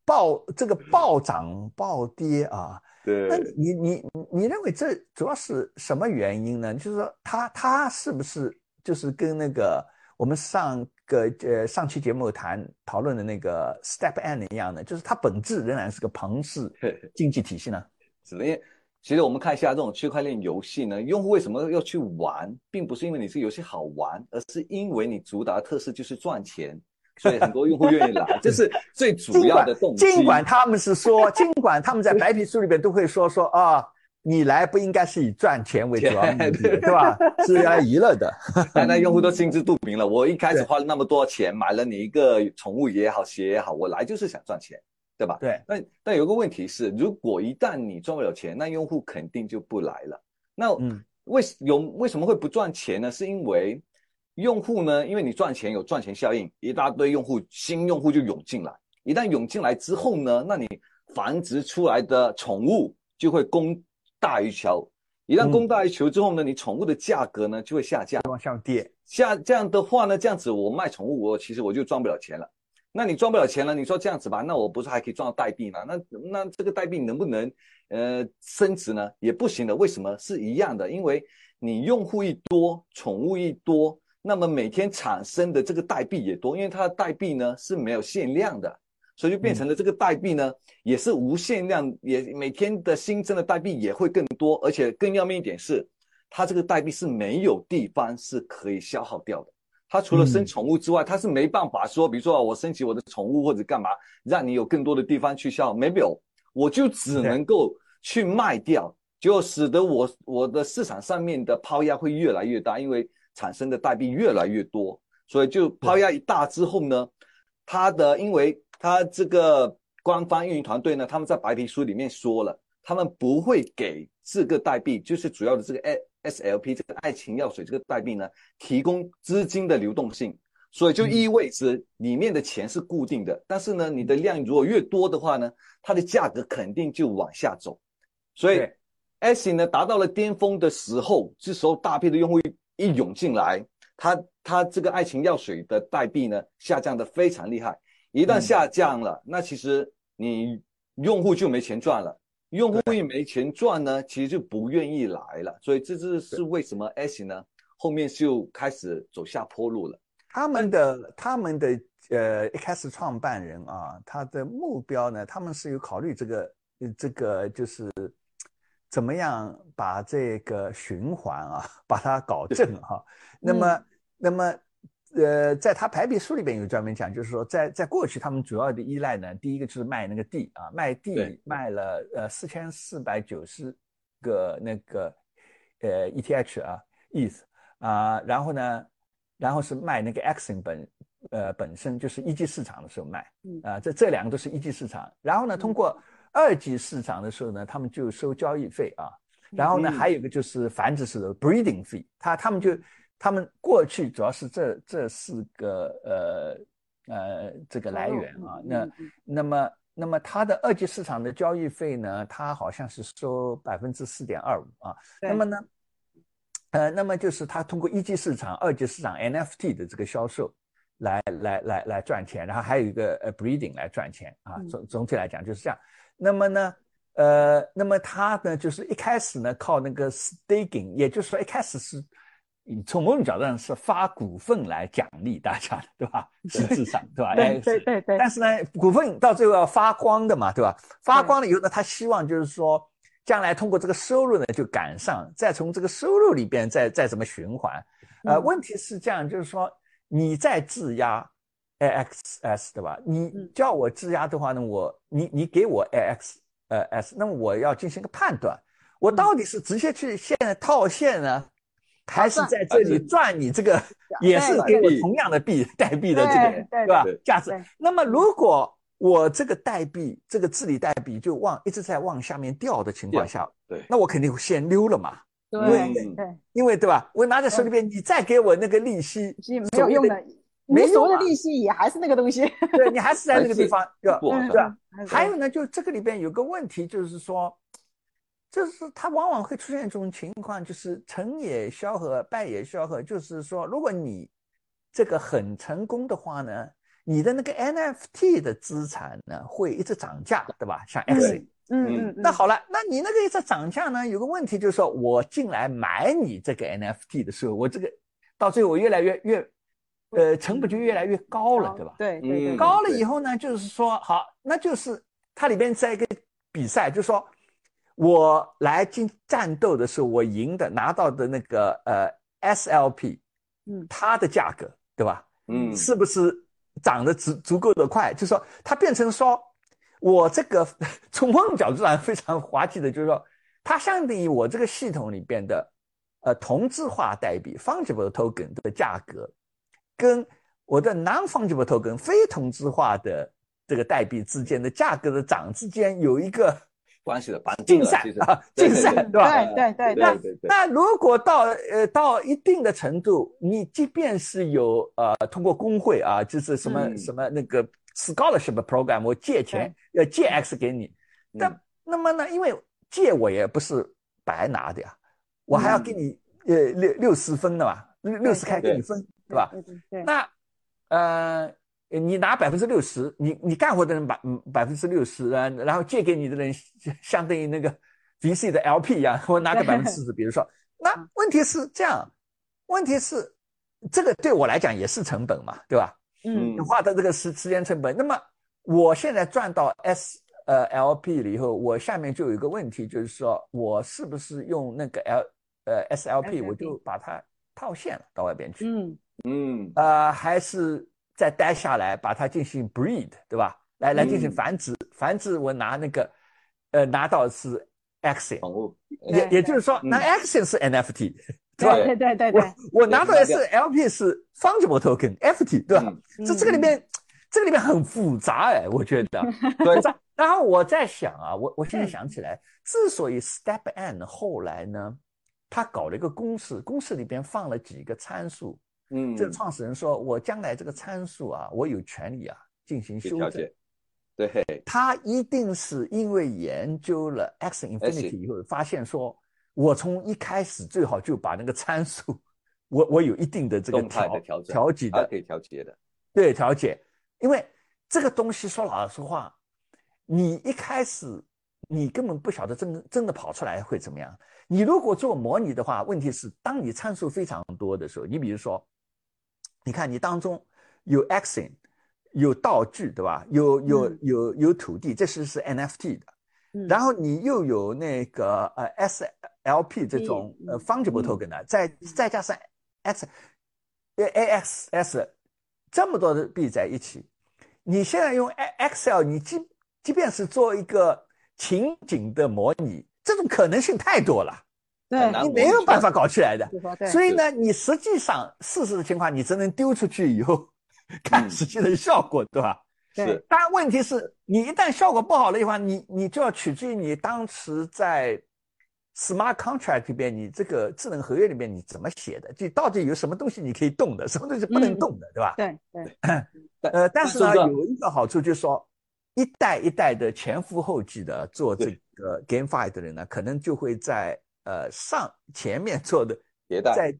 暴这个暴涨暴跌啊。那对那你你你认为这主要是什么原因呢？就是说它它是不是就是跟那个我们上个呃上期节目谈讨论的那个 Step N 一样的，就是它本质仍然是个庞氏 经济体系呢？是的，因为其实我们看一下这种区块链游戏呢，用户为什么要去玩，并不是因为你这个游戏好玩，而是因为你主打的特色就是赚钱，所以很多用户愿意来，这是最主 要的动机。尽管他们是说，尽管他们在白皮书里边都会说说啊，你来不应该是以赚钱为主 要目的，对对吧？是来娱乐的。但那用户都心知肚明了，我一开始花了那么多钱买了你一个宠物也好，鞋也好，我来就是想赚钱，对吧？对，但但有个问题是，如果一旦你赚不了钱，那用户肯定就不来了。那嗯为有为什么会不赚钱呢？是因为用户呢，因为你赚钱有赚钱效应，一大堆用户新用户就涌进来，一旦涌进来之后呢，那你繁殖出来的宠物就会供大于求，一旦供大于求之后呢，你宠物的价格呢就会下降。往下跌，下这样的话呢，这样子我卖宠物，我其实我就赚不了钱了。那你赚不了钱了，你说这样子吧，那我不是还可以赚到代币吗？那那这个代币能不能呃升值呢？也不行的。为什么？是一样的，因为你用户一多，宠物一多，那么每天产生的这个代币也多，因为它的代币呢是没有限量的，所以就变成了这个代币呢、也是无限量，也每天的新增的代币也会更多，而且更要命一点是，它这个代币是没有地方是可以消耗掉的。它除了生嗯。宠物之外，它是没办法说，比如说我升级我的宠物或者干嘛，让你有更多的地方去消耗，没有，我就只能够去卖掉，就使得我我的市场上面的抛压会越来越大，因为产生的代币越来越多，所以就抛压一大之后呢，它的因为它这个官方运营团队呢，他们在白皮书里面说了，他们不会给这个代币，就是主要的这个 SLP 这个爱情药水这个代币呢，提供资金的流动性，所以就意味着里面的钱是固定的。但是呢，你的量如果越多的话呢，它的价格肯定就往下走。所以 S 呢达到了巅峰的时候，这时候大批的用户一涌进来，它它这个爱情药水的代币呢下降的非常厉害。一旦下降了，那其实你用户就没钱赚了。用户一没钱赚呢，其实就不愿意来了，所以这就是为什么 S 呢后面就开始走下坡路了。他们的他们的呃一开始创办人啊，他的目标呢，他们是有考虑这个这个就是怎么样把这个循环啊把它搞正哈。那么那么。呃，在他排比书里边有专门讲，就是说，在在过去他们主要的依赖呢，第一个就是卖那个地啊，卖地卖了呃四千四百九十个那个呃 ETH 啊 ETH 啊，然后呢，然后是卖那个 Exim 本呃本身就是一级市场的时候卖啊，这这两个都是一级市场，然后呢，通过二级市场的时候呢，他们就收交易费啊，然后呢，还有一个就是繁殖式的 breeding fee，他他们就。他们过去主要是这这四个呃呃这个来源啊，那那么那么它的二级市场的交易费呢，它好像是收百分之四点二五啊，那么呢，呃，那么就是它通过一级市场、二级市场 NFT 的这个销售来来来来赚钱，然后还有一个呃 breeding 来赚钱啊，总总体来讲就是这样。那么呢，呃，那么他呢就是一开始呢靠那个 staking，也就是说一开始是。从某种角度上是发股份来奖励大家的，对吧？实质上，对吧？对对对对。但是呢，股份到最后要发光的嘛，对吧？发光了以后呢，他希望就是说，将来通过这个收入呢就赶上，再从这个收入里边再再怎么循环。呃，问题是这样，就是说你在质押 AXS，对吧？你叫我质押的话呢，我你你给我 AX 呃 S，那么我要进行一个判断，我到底是直接去现在套现呢？还是在这里赚你这个，也是给我同样的币代币的这个，对吧？价值。那么如果我这个代币，这个治理代币就往一直在往下面掉的情况下，对，那我肯定先溜了嘛。对对，因为对吧？我拿在手里边，你再给我那个利息，没有用的，没所谓的利息也还是那个东西。对你还是在那个地方，对吧？对吧？还有呢，就这个里边有个问题，就是说。就是它往往会出现一种情况，就是成也萧何，败也萧何。就是说，如果你这个很成功的话呢，你的那个 NFT 的资产呢会一直涨价，对吧？像 X，嗯嗯。那好了，那你那个一直涨价呢，有个问题就是说，我进来买你这个 NFT 的时候，我这个到最后我越来越越，呃，成本就越来越高了，对吧？对对。高了以后呢，就是说，好，那就是它里边在一个比赛，就是说。我来进战斗的时候，我赢的拿到的那个呃 SLP，嗯，它的价格对吧？嗯，是不是涨得足足够的快？就是说，它变成说，我这个 从某种角度上非常滑稽的，就是说，它相当于我这个系统里边的呃同质化代币 （fungible token） 的价格，跟我的 non-fungible token 非同质化的这个代币之间的价格的涨之间有一个。关系的竞赛啊，竞赛对吧？对对对。那那如果到呃到一定的程度，你即便是有呃通过工会啊，就是什么什么那个 scholarship program，我借钱要借 X 给你，那那么呢，因为借我也不是白拿的呀，我还要给你呃六六十分的嘛，六六十开给你分，对吧？对。那呃。你拿百分之六十，你你干活的人百百分之六十，然然后借给你的人相当于那个 VC 的 LP 一样，我拿个百分之四十。比如说，那问题是这样，问题是这个对我来讲也是成本嘛，对吧？嗯，你花的这个时时间成本。那么我现在赚到 S 呃 LP 了以后，我下面就有一个问题，就是说我是不是用那个 L 呃 SLP，我就把它套现了到外边去？嗯嗯，呃还是。再待下来，把它进行 breed，对吧？来来进行繁殖，繁殖我拿那个，呃，拿到是 action，也也就是说，那 action 是 NFT，对吧？对对对对。我我拿到的是 LP 是 fungible token，FT，对吧？这这个里面，这个里面很复杂哎，我觉得。对。然后我在想啊，我我现在想起来，之所以 Step N 后来呢，他搞了一个公式，公式里边放了几个参数。嗯，这个创始人说：“我将来这个参数啊，我有权利啊进行修正。对，他一定是因为研究了 x infinity 以后，发现说，我从一开始最好就把那个参数，我我有一定的这个调，调节的，可以调节的，对调节，因为这个东西说老实话，你一开始你根本不晓得真真的跑出来会怎么样。你如果做模拟的话，问题是当你参数非常多的时候，你比如说，你看你当中有 action，有道具，对吧？有有嗯。有有土地，这是是 NFT 的，嗯。然后你又有那个呃 SLP 这种嗯。呃 fungible 嗯 token 的，再再加上 X 呃 AXS 这么多的币在一起，你现在用 Excel，你即即便是做一个情景的模拟，这种可能性太多了，对你没有办法搞起来的。所以呢，你实际上事实的情况，你只能丢出去以后 看嗯实际的效果，对吧？对是但，问题是你一旦效果不好了的话，你你就要取决于你当时在 smart contract 里边，你这个智能合约里面你怎么写的，就到底有什么东西你可以动的，什么东西不能嗯动的，对吧？对对 呃，但是呢，是有一个好处就是说，一代一代的前赴后继的做这个 GameFi 的人呢，可能就会在呃上前面做的，迭代，在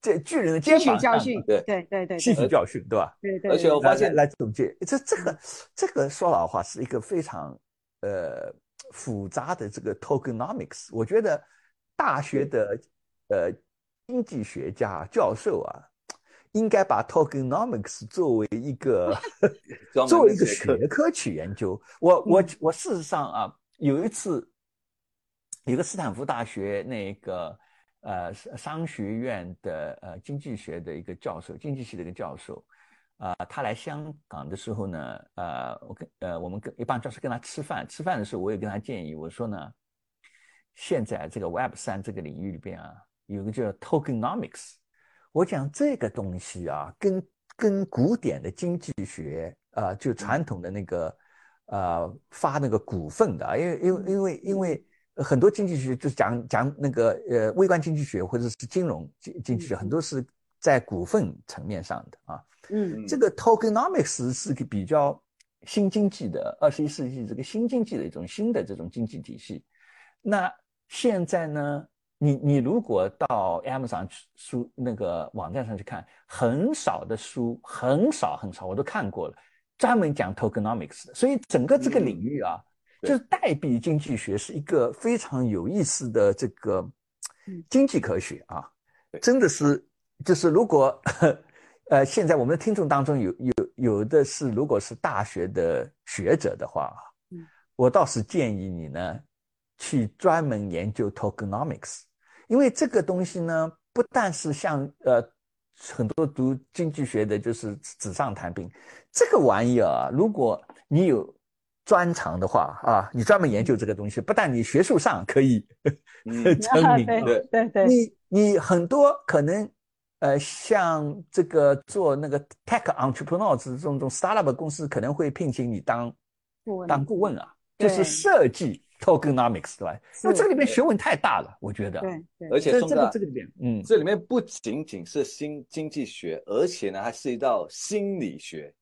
在巨人的肩吸取膀上教训，对对对对吸取教训，对吧？对对，而且我发现来来总结，这这个这个说老实话是一个非常呃复杂的这个 tokenomics。我觉得大学的呃经济学家教授啊，应该把 tokenomics 作为一个作为一个学科去研究。我我我事实上啊，有一次一个斯坦福大学那个。呃，商学院的呃经济学的一个教授，经济系的一个教授，啊、他来香港的时候呢，呃，我跟呃我们跟一帮教授跟他吃饭，吃饭的时候我也跟他建议，我说呢，现在这个 Web 三这个领域里边啊，有个叫 Tokenomics，我讲这个东西啊，跟跟古典的经济学啊、就传统的那个呃发那个股份的，因为因为因为因为。很多经济学就是讲讲那个呃微观经济学或者是金融经经济学，很多是在股份层面上的啊。嗯这个 tokenomics 是个比较新经济的二十一世纪这个新经济的一种新的这种经济体系。那现在呢，你你如果到 Amazon 去书那个网站上去看，很少的书，很少很少，我都看过了，专门讲 tokenomics 的。所以整个这个领域啊。对就是代币经济学是一个非常有意思的这个嗯。经济科学啊，真的是就是如果呃现在我们的听众当中有有有的是如果是大学的学者的话，嗯。我倒是建议你呢去专门研究 tokenomics，因为这个东西呢不但是像呃很多读经济学的就是纸上谈兵，这个玩意儿啊，如果你有专长的话啊，你专门研究这个东西，不但你学术上可以嗯。成名，对对。对对，你你很多可能呃，像这个做那个 tech entrepreneur 这种这种 startup 公司可能会聘请你当顾问。当顾问啊，就是设计 tokenomics 对吧？因为这个里面学问太大了，我觉得。对对，而且这这个这个里面，嗯，这里面不仅仅是新经济学，而且呢还涉及到心理学。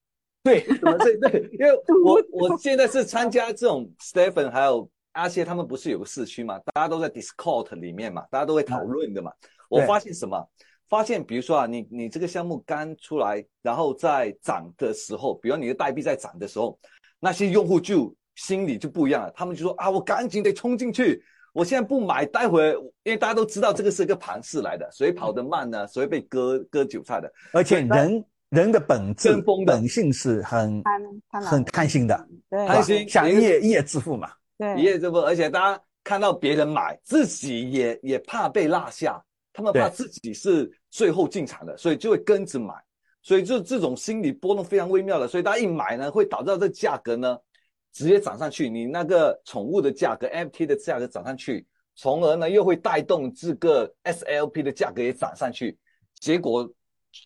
对，怎么这对？因为我我现在是参加这种 Stephen 还有阿谢他们不是有个社区嘛，大家都在 Discord 里面嘛，大家都会讨论的嘛。我发现什么？发现比如说啊，你你这个项目刚出来，然后在涨的时候，比如你的代币在涨的时候，那些用户就心里就不一样了，他们就说啊，我赶紧得冲进去。我现在不买，待会因为大家都知道这个是一个盘势来的，谁跑得慢呢？谁会被割割韭菜的？而且人人的本质跟风的。本性是很贪贪很婪贪心的，对。贪心想一夜一夜致富嘛。对。一夜致富，而且大家看到别人买，自己也也怕被落下，他们怕自己是最后进场的，所以就会跟着买，所以就这种心理波动非常微妙的，所以大家一买呢，会导致这价格呢直接涨上去，你那个宠物的价格、FT 的价格涨上去，从而呢又会带动这个 SLP 的价格也涨上去，结果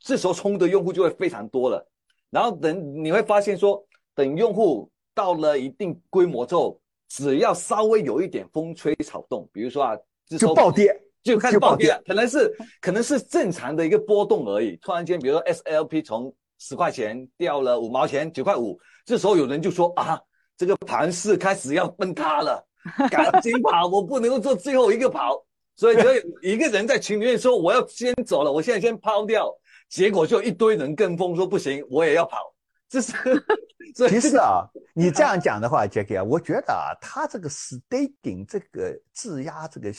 这时候冲的用户就会非常多了，然后等你会发现说，等用户到了一定规模之后，只要稍微有一点风吹草动，比如说啊，这时候就暴跌，就开始暴跌可能是可能是正常的一个波动而已。突然间，比如说 SLP 从十块钱掉了五毛钱，九块五，这时候有人就说啊，这个盘势开始要崩塌了，赶紧跑，我不能够做最后一个跑。所以就有一个人在群里面说我要先走了，我现在先抛掉，结果就一堆人跟风说不行，我也要跑。这是，这其实啊，你这样讲的话，Jackie 啊，我觉得啊，他这个 staking 这个质押这个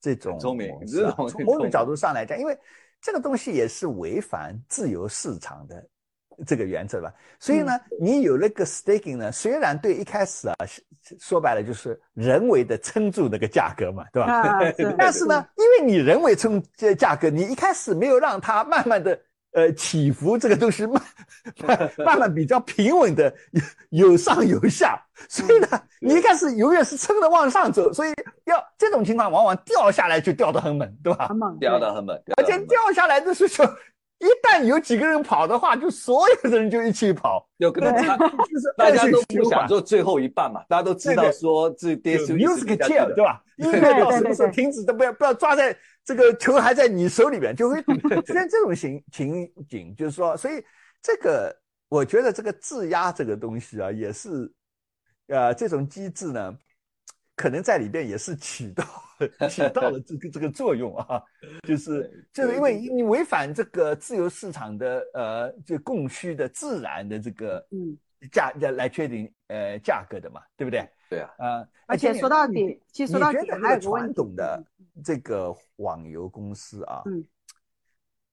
这种聪明从某种角度上来讲，因为这个东西也是违反自由市场的这个原则吧。所以呢，你有那个 staking 呢，虽然对一开始啊，说白了就是人为的撑住那个价格嘛，对吧？啊，但是呢，因为你人为撑这价格，你一开始没有让它慢慢的呃起伏，这个东西慢慢慢慢比较平稳的有有上有下，所以呢，你一开始永远是撑着往上走，所以要这种情况往往掉下来就掉得很猛，对吧很？猛，掉对的很猛，而且掉下来的时候，一旦有几个人跑的话，就所有的人就一起跑，有可能大就是大家都不想做最后一棒嘛，大家都知道说这跌有是 music chair 的对吧？音对乐到什么时候停止都不要不要抓在这个球还在你手里边，就会 出现这种情情景，就是说，所以这个我觉得这个质押这个东西啊，也是呃这种机制呢，可能在里边也是起到起到了这个这个作用啊，就是就是因为你违反这个自由市场的呃这供需的自然的这个嗯，价来确定呃价格的嘛，对不对？对啊，呃，而且说到底，其实你说到底还有传统的这个网游公司啊，嗯，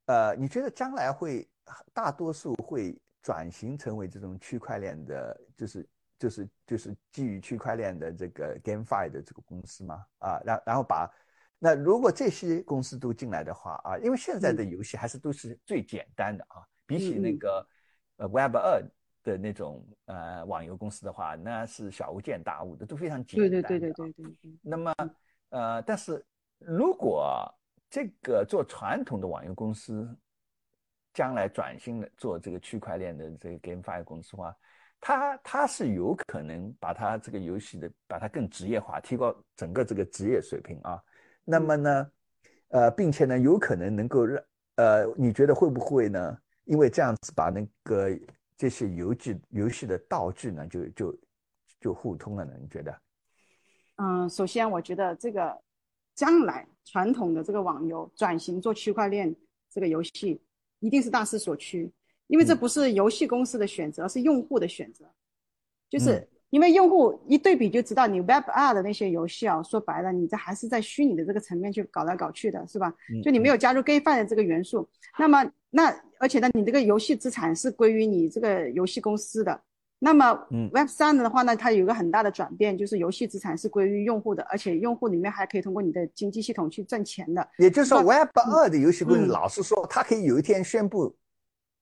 呃，你觉得将来会大多数会转型成为这种区块链的，就是就是就是基于区块链的这个 GameFi 的这个公司吗？啊，然然后把那如果这些公司都进来的话啊，因为现在的游戏还是都是最简单的啊，比起那个呃 Web 二的那种呃网游公司的话，那是小巫见大巫的，都非常简单。对对对对对对对，那么，呃，但是如果这个做传统的网游公司将来转型的做这个区块链的这个 GameFi 公司的话，它它是有可能把它这个游戏的把它更职业化，提高整个这个职业水平啊。那么呢，呃，并且呢，有可能能够让呃，你觉得会不会呢？因为这样子把那个这些游戏游戏的道具呢，就就就互通了呢？你觉得？嗯，首先我觉得这个将来传统的这个网游转型做区块链这个游戏，一定是大势所趋，因为这嗯不是游戏公司的选择，而是用户的选择。就是嗯因为用户一对比就知道，你 Web 二的那些游戏啊，说白了，你这还是在虚拟的这个层面去搞来搞去的，是吧？嗯就你没有加入 GameFi 的这个元素，那么那而且呢，你这个游戏资产是归于你这个游戏公司的。那么嗯 Web 三的话呢，它有一个很大的转变，就是游戏资产是归于用户的，而且用户里面还可以通过你的经济系统去挣钱的。也就是说，Web 二的游戏公司嗯老是说，它可以有一天宣布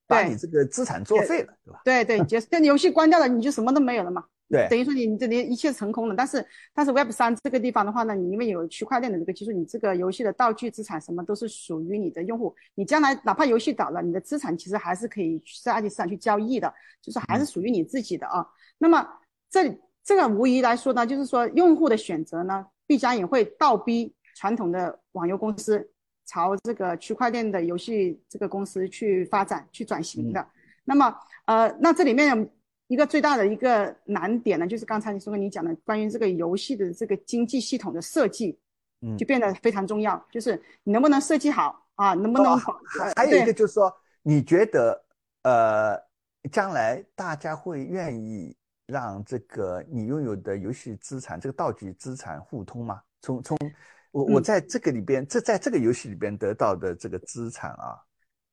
把你这个资产作废了，对吧？对对，就是，这你游戏关掉了，你就什么都没有了嘛。对等于说你你这里一切成空了。但是但是 Web 三这个地方的话呢，你因为有区块链的这个技术，你这个游戏的道具资产什么都是属于你的用户。你将来哪怕游戏倒了，你的资产其实还是可以在二级市场去交易的，就是还是属于你自己的啊。那么这这个无疑来说呢，就是说用户的选择呢，必将也会倒逼传统的网游公司朝这个区块链的游戏这个公司去发展、去转型的。那么，呃，那这里面一个最大的一个难点呢，就是刚才你说跟你讲的关于这个游戏的这个经济系统的设计，嗯就变得非常重要，就是你能不能设计好啊，能不能哦保呃还有一个就是说，你觉得呃，将来大家会愿意让这个你拥有的游戏资产，这个道具资产互通吗？从从我我嗯在这个里边，这在这个游戏里边得到的这个资产啊，嗯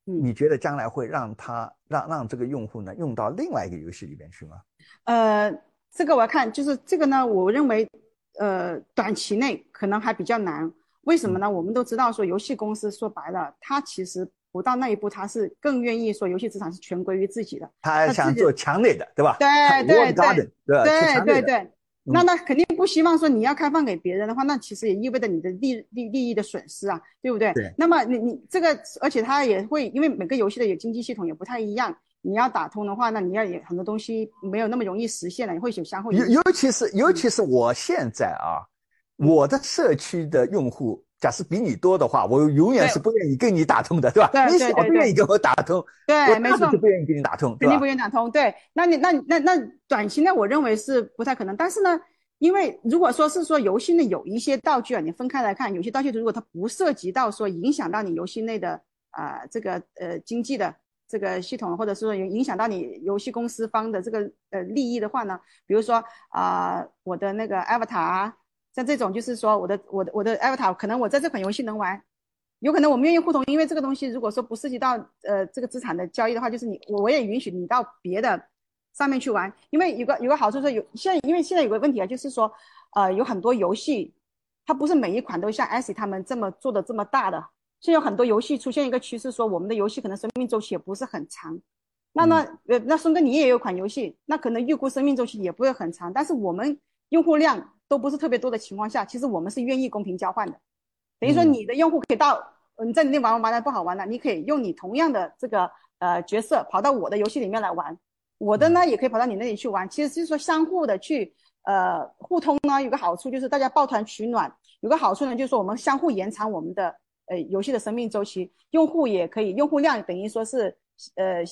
你觉得将来会让他让让这个用户呢用到另外一个游戏里边去吗？呃，这个我要看，就是这个呢，我认为，呃，短期内可能还比较难。为什么呢？我们都知道说，游戏公司说白了，它其实不到那一步，它是更愿意说游戏资产是全归于自己的。他想做强内的，对吧？对对对对对对对，那那肯定不希望说你要开放给别人的话，那其实也意味着你的利利利益的损失啊，对不对？对那么你你这个，而且它也会因为每个游戏的有经济系统也不太一样，你要打通的话，那你要有很多东西没有那么容易实现了，也会有相互尤。尤其是尤其是我现在啊，我的社区的用户假设比你多的话，我永远是不愿意跟你打通的，对吧？对你小对对对不愿意跟我打通，对，没错不愿意跟你打通，肯定不？愿意打通。对，那你那那那短期内我认为是不太可能。但是呢，因为如果说是说游戏内有一些道具啊，你分开来看，有些道具如果它不涉及到说影响到你游戏内的啊、这个呃经济的这个系统，或者是说有影响到你游戏公司方的这个呃利益的话呢，比如说啊、我的那个 avatar 啊，像这种就是说我的我的我的 avatar 可能我在这款游戏能玩。有可能我们愿意互通，因为这个东西如果说不涉及到呃这个资产的交易的话，就是你我也允许你到别的上面去玩，因为有个有个好处是有现在因为现在有个问题啊，就是说呃有很多游戏，它不是每一款都像 s 他们这么做的这么大的，现在有很多游戏出现一个趋势，说我们的游戏可能生命周期也不是很长。那那呃那孙哥你也有款游戏，那可能预估生命周期也不会很长，但是我们用户量都不是特别多的情况下，其实我们是愿意公平交换的。等于说嗯你的用户可以到，呃你在你那玩玩玩的不好玩了，你可以用你同样的这个呃角色跑到我的游戏里面来玩，我的呢也可以跑到你那里去玩。其实就是说相互的去呃互通呢，有个好处就是大家抱团取暖，有个好处呢就是说我们相互延长我们的呃游戏的生命周期，用户也可以用户量等于说是呃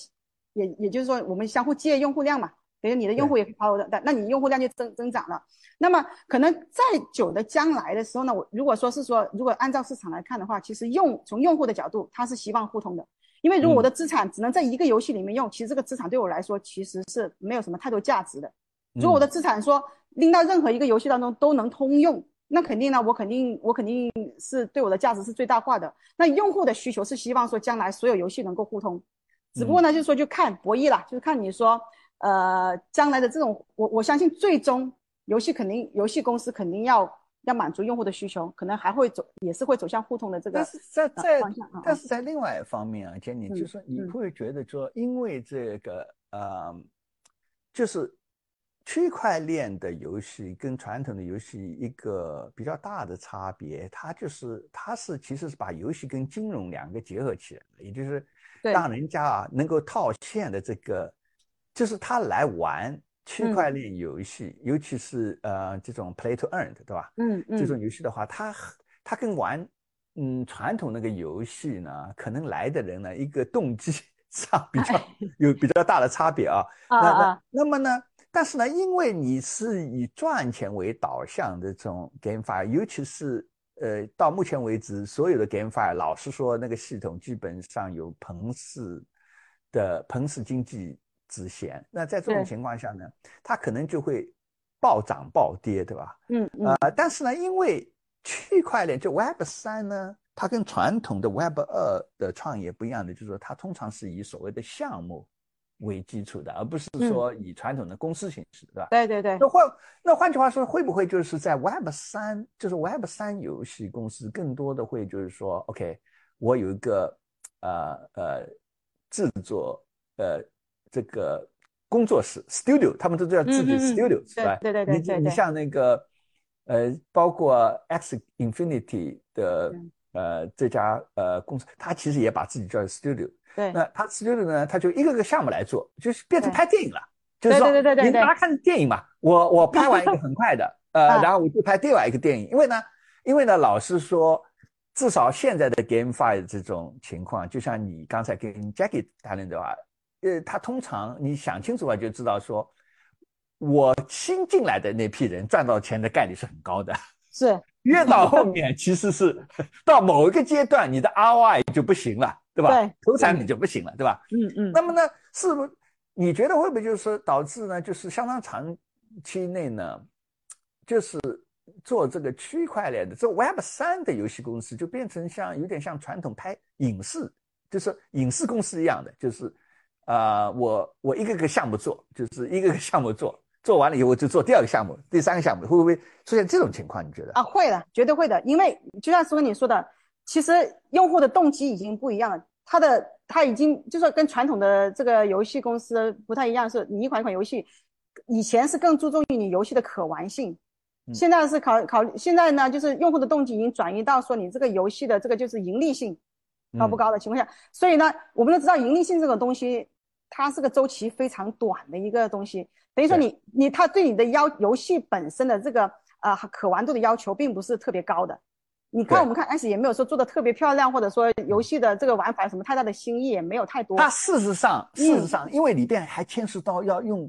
也也就是说我们相互借用户量嘛，等于你的用户也可以跑我的，那那你用户量就增增长了。那么可能在久的将来的时候呢，我如果说是说，如果按照市场来看的话，其实用从用户的角度，他是希望互通的。因为如果我的资产只能在一个游戏里面用，其实这个资产对我来说其实是没有什么太多价值的。如果我的资产说拎到任何一个游戏当中都能通用，那肯定呢，我肯定我肯定是对我的价值是最大化的。那用户的需求是希望说将来所有游戏能够互通，只不过呢，就是说就看博弈了，就是看你说呃将来的这种，我我相信最终。游戏肯定，游戏公司肯定要要满足用户的需求，可能还会走，也是会走向互通的这个但是在呃在方向啊。但是在另外一方面啊，杰尼，嗯就是说你嗯会觉得说，因为这个呃，就是区块链的游戏跟传统的游戏一个比较大的差别，它就是它是其实是把游戏跟金融两个结合起来了，也就是对让人家啊能够套现的这个，就是他来玩。区块链游戏，尤其是呃这种 play to earn 对吧？嗯嗯，这种游戏的话，它它跟玩嗯传统那个游戏呢，可能来的人呢，一个动机 上比较 有比较大的差别啊。啊那那啊那么呢，但是呢，因为你是以赚钱为导向的这种 GameFi，尤其是呃到目前为止，所有的 GameFi，老实说，那个系统基本上有彭氏的彭氏经济。之嫌，那在这种情况下呢，它可能就会暴涨暴跌，对吧？嗯嗯呃，但是呢，因为区块链就 Web 三呢，它跟传统的 Web 二的创业不一样的，就是说它通常是以所谓的项目为基础的，而不是说以传统的公司形式，对吧？对对对。那换那换句话说，会不会就是在 Web 三，就是 Web 三游戏公司更多的会就是说，OK，我有一个呃呃制作呃。这个工作室 studio，他们都叫自己 studio，是吧？对对对对。你你像那个呃，包括 X Infinity 的呃这家呃公司，它其实也把自己叫 studio。对。那他 studio 呢，他就一个个项目来做，就是变成拍电影了。就是说，对对对你大家看电影嘛，我我拍完一个很快的，呃，然后我就拍另外一个电影，因为呢，因为呢，老实说。至少现在的 GameFi 这种情况，就像你刚才跟 Jackie 谈论的话，呃，他通常你想清楚了就知道说，我新进来的那批人赚到钱的概率是很高的，是越到后面其实是到某一个阶段，你的 ROI 就不行了，对吧？对，投产品就不行了，对吧？嗯嗯。那么呢，是不你觉得会不会就是导致呢？就是相当长期内呢，就是做这个区块链的，做 Web 三的游戏公司就变成像有点像传统拍影视，就是影视公司一样的，就是。啊、呃，我我一个个项目做，就是一个个项目做，做完了以后我就做第二个项目、第三个项目，会不会出现这种情况？你觉得？啊，会的，绝对会的，因为就像是跟你说的，其实用户的动机已经不一样了，他的他已经就是跟传统的这个游戏公司不太一样，是你一款一款游戏，以前是更注重于你游戏的可玩性，现在是考考，现在呢就是用户的动机已经转移到说你这个游戏的这个就是盈利性高不高的情况下，嗯、所以呢，我们都知道盈利性这个东西。它是个周期非常短的一个东西，等于说你你它对你的要游戏本身的这个呃可玩度的要求并不是特别高的，你看我们看 S 也没有说做的特别漂亮，或者说游戏的这个玩法有什么太大的新意也没有太多。它事实上，嗯事实上，因为里边还牵涉到要用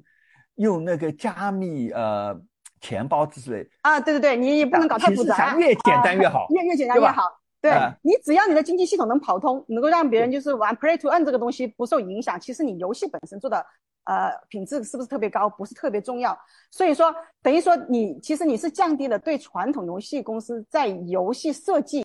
用那个加密呃钱包之类，啊，对对对，你也不能搞太复杂，越简单越好啊越越简单越好。对啊你只要你的经济系统能跑通，能够让别人就是玩 Play to Earn 这个东西不受影响，其实你游戏本身做的呃品质是不是特别高，不是特别重要。所以说，等于说你其实你是降低了对传统游戏公司在游戏设计，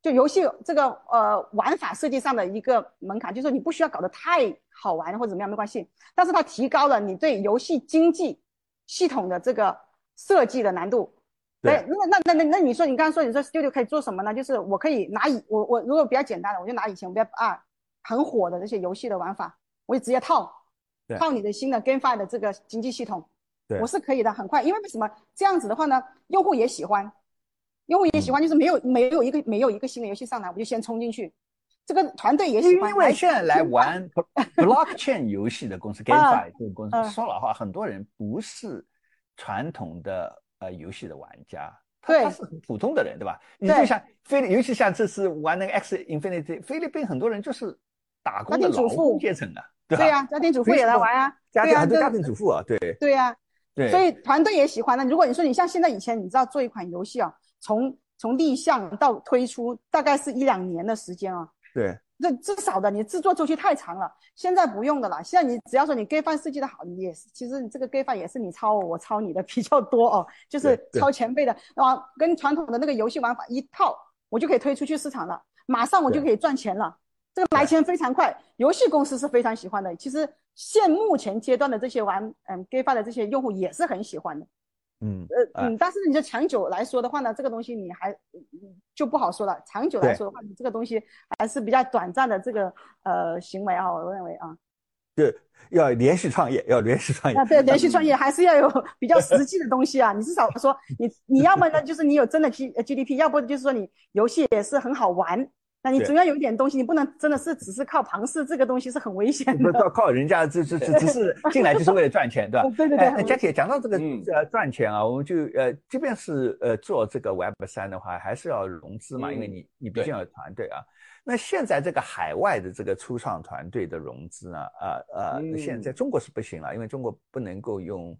就游戏这个呃玩法设计上的一个门槛，就是说你不需要搞得太好玩或者怎么样没关系，但是它提高了你对游戏经济系统的这个设计的难度。对哎，那那那那那你说你刚刚说你说 studio 可以做什么呢？就是我可以拿以我我如果比较简单的，我就拿以前我比较啊很火的这些游戏的玩法，我就直接套对套你的新的 GameFi 的这个经济系统，对我是可以的，很快。因为为什么这样子的话呢？用户也喜欢，用户也喜欢，就是没有没有一个没有一个新的游戏上来，我就先冲进去。这个团队也喜欢，因为现在来玩 blockchain 游戏的公司啊 GameFi 这个公嗯司，说老话，很多人不是传统的呃游戏的玩家，他是很普通的人，对吧？你就像菲律，尤其像这次玩那个 X Infinity，菲律宾很多人就是打工主妇工阶层啊，对吧？对呀、家庭主妇也来玩啊，对呀、这家庭很多家庭主妇啊，对对呀、对，所以团队也喜欢的。如果你说你像现在以前，你知道做一款游戏啊，从从立项到推出，大概是一两年的时间啊。对这至少的，你制作周期太长了。现在不用的了，现在你只要说你 gay 范设计的好，你也是，其实你这个 gay 范也是你抄我，我抄你的比较多哦，就是抄前辈的，啊，跟传统的那个游戏玩法一套，我就可以推出去市场了，马上我就可以赚钱了。这个来钱非常快，游戏公司是非常喜欢的。其实现目前阶段的这些玩嗯 gay 范的这些用户也是很喜欢的。嗯呃嗯，但是你就长久来说的话呢，这个东西你还嗯就不好说了。长久来说的话，你这个东西还是比较短暂的这个呃行为啊，我认为啊，对，要连续创业，要连续创业啊，对，连续创业 还是要有比较实际的东西啊。你至少说你你要么呢就是你有真的 G 呃 GDP，要不就是说你游戏也是很好玩。那你对总要有一点东西，你不能真的是只是靠庞氏，这个东西是很危险不是的。靠靠人家，这这这只是进来就是为了赚钱，对吧？对对对哎，佳姐讲到这个嗯呃赚钱啊，我们就呃，即便是呃做这个 Web 三的话，还是要融资嘛，嗯因为你你毕竟要有团队啊。那现在这个海外的这个初创团队的融资呢，呃呃，嗯现在中国是不行了，因为中国不能够用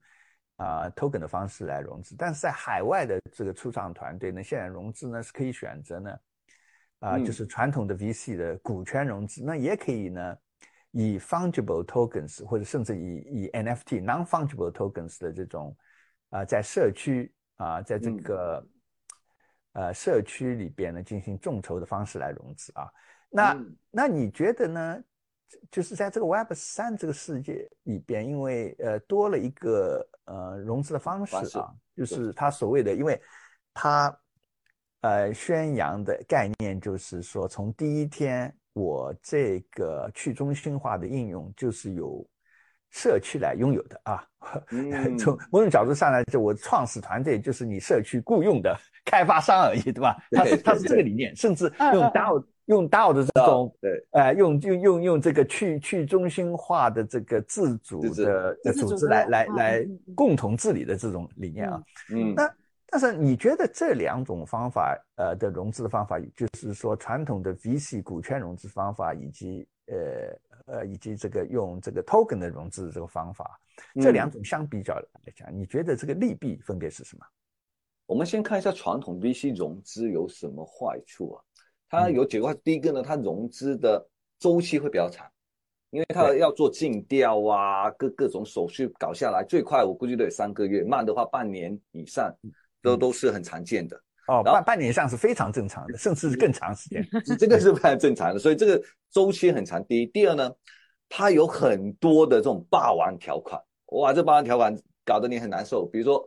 啊、token 的方式来融资，但是在海外的这个初创团队呢，现在融资呢是可以选择呢。啊、嗯就是传统的 VC 的股权融资，那也可以呢，以 fungible tokens 或者甚至以以 NFT non fungible tokens 的这种啊、在社区啊、在这嗯个、呃社区里边呢进行众筹的方式来融资啊。那、嗯那你觉得呢？就是在这个 Web 三这个世界里边，因为呃多了一个呃融资的方式方式啊，就是它所谓的，因为它呃宣扬的概念就是说，从第一天我这个去中心化的应用就是由社区来拥有的啊。嗯从某种角度上来，就我创始团队就是你社区雇佣的开发商而已，对吧？它是对它是这个理念，甚至用嗯嗯 DAO 用 DAO 的这种对，呃，用用用用这个去去中心化的这个自主的组织来来嗯来共同治理的这种理念啊。嗯那但是你觉得这两种方法呃的融资的方法，就是说传统的 VC 股权融资方法，以及呃呃以及这个用这个 token 的融资的这个方法，这嗯两种相比较来讲，你觉得这个利弊分别是什么？我们先看一下传统 VC 融资有什么坏处啊？它有几个坏，第一个呢，它融资的周期会比较长，因为它要做尽调啊，各各种手续搞下来，最快我估计都有三个月，慢的话半年以上，都都是很常见的。哦，然后半半年以上是非常正常的，甚至是更长时间。这这个是非常正常的，所以这个周期很长。第一，第二呢，它有很多的这种霸王条款，哇，这霸王条款搞得你很难受。比如说，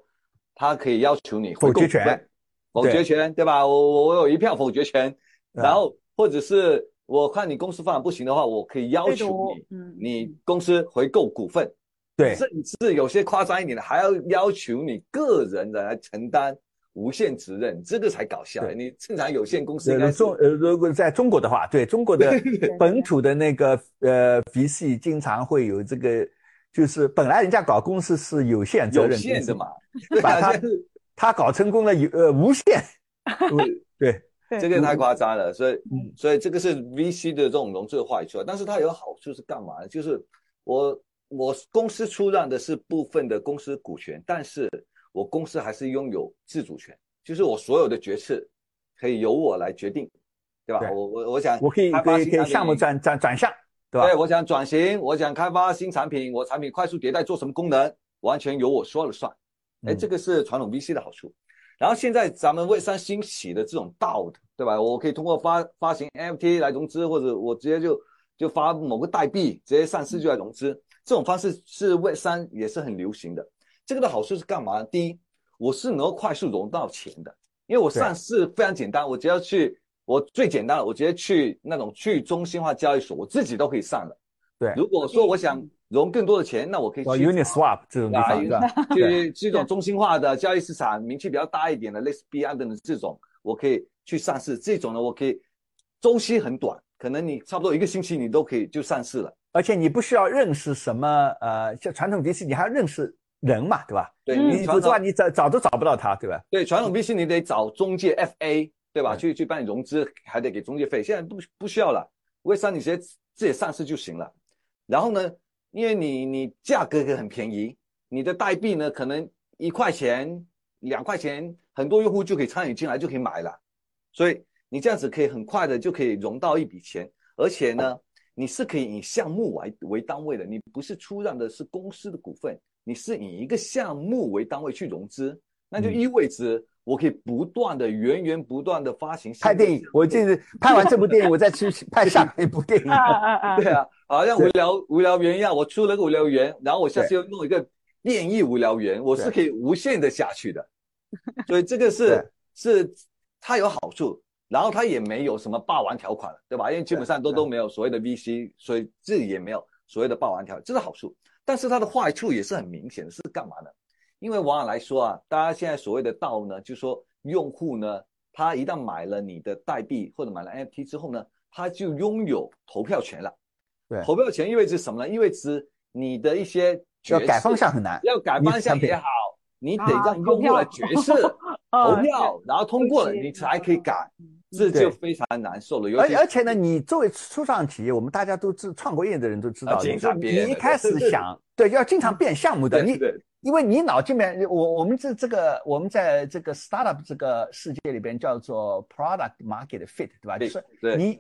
它可以要求你回购否决权，否决权，对吧？我我我有一票否决权，啊然后或者是我看你公司发展不行的话，我可以要求你，嗯，你公司回购股份，对，甚至有些夸张一点的，还要要求你个人的来承担无限责任，这个才搞笑。你正常有限公司应该中呃，如果在中国的话，对 中国的本土的那个呃 VC 经常会有这个，就是本来人家搞公司是有限责有任，限的嘛，把它就是他搞成功了有呃无限。对，这个太夸张了，所以嗯。所以这个是 VC 的这种融资的坏处啊，但是它有好处是干嘛呢？就是我我公司出让的是部分的公司股权，但是我公司还是拥有自主权，就是我所有的决策可以由我来决定，对吧？对我我我想我可以可以项目转转转向，对吧？对，我想转型，我想开发新产品，我产品快速迭代做什么功能，完全由我说了算。哎，嗯这个是传统 VC 的好处。然后现在咱们魏三兴起的这种道的，对吧？我可以通过发发行 NFT 来融资，或者我直接就就发某个代币，直接上市就来融资，这种方式是魏三也是很流行的。这个的好处是干嘛？第一，我是能够快速融到钱的，因为我上市非常简单，我只要去，我最简单的，我直接去那种去中心化交易所，我自己都可以上了。对如果说我想融更多的钱，那我可以去哦，Uniswap 这种地啊方是吧？去这种中心化的交易市场，名气比较大一点的，类似币安等的这种，我可以去上市。这种呢，我可以周期很短，可能你差不多一个星期你都可以就上市了。而且你不需要认识什么呃，像传统 VC，你还要认识人嘛，对吧？对嗯你传你否则话，你找找都找不到他，对吧？对传统 VC 你得找中介 FA 对吧？对去去帮你融资，还得给中介费。现在不不需要了，微商你直接自己上市就行了。然后呢，因为你你价格也很便宜，你的代币呢可能一块钱、两块钱，很多用户就可以参与进来就可以买了，所以你这样子可以很快的就可以融到一笔钱，而且呢，你是可以以项目为为单位的，你不是出让的是公司的股份，你是以一个项目为单位去融资，那就嗯意味着我可以不断的源源不断的发行拍电影，我就是拍完这部电影，我再去 拍下一部电影。啊啊啊！对啊，好像无聊无聊园一样，我出了个无聊园，然后我下次又弄一个变异无聊园，我是可以无限的下去的。所以这个是是它有好处，然后它也没有什么霸王条款了，对吧？因为基本上都都没有所谓的 VC，所以这也没有所谓的霸王条，这是好处。但是它的坏处也是很明显的，是干嘛呢？因为往往来说啊，大家现在所谓的道呢，就是说用户呢，他一旦买了你的代币或者买了 NFT 之后呢，他就拥有投票权了。对投票权意味着什么呢？意味着你的一些要改方向很难。要改方向也好，你得让用户来决策、啊投票，然后通过了，你才可以改，这就非常难受了。而而且呢，你作为初创企业，我们大家都知，创过业的人都知道，你你一开始想，对，要经常变项目的，你因为你脑筋里面，我我们这这个我们在这个 startup 这个世界里边叫做 product market fit，对吧？就是对你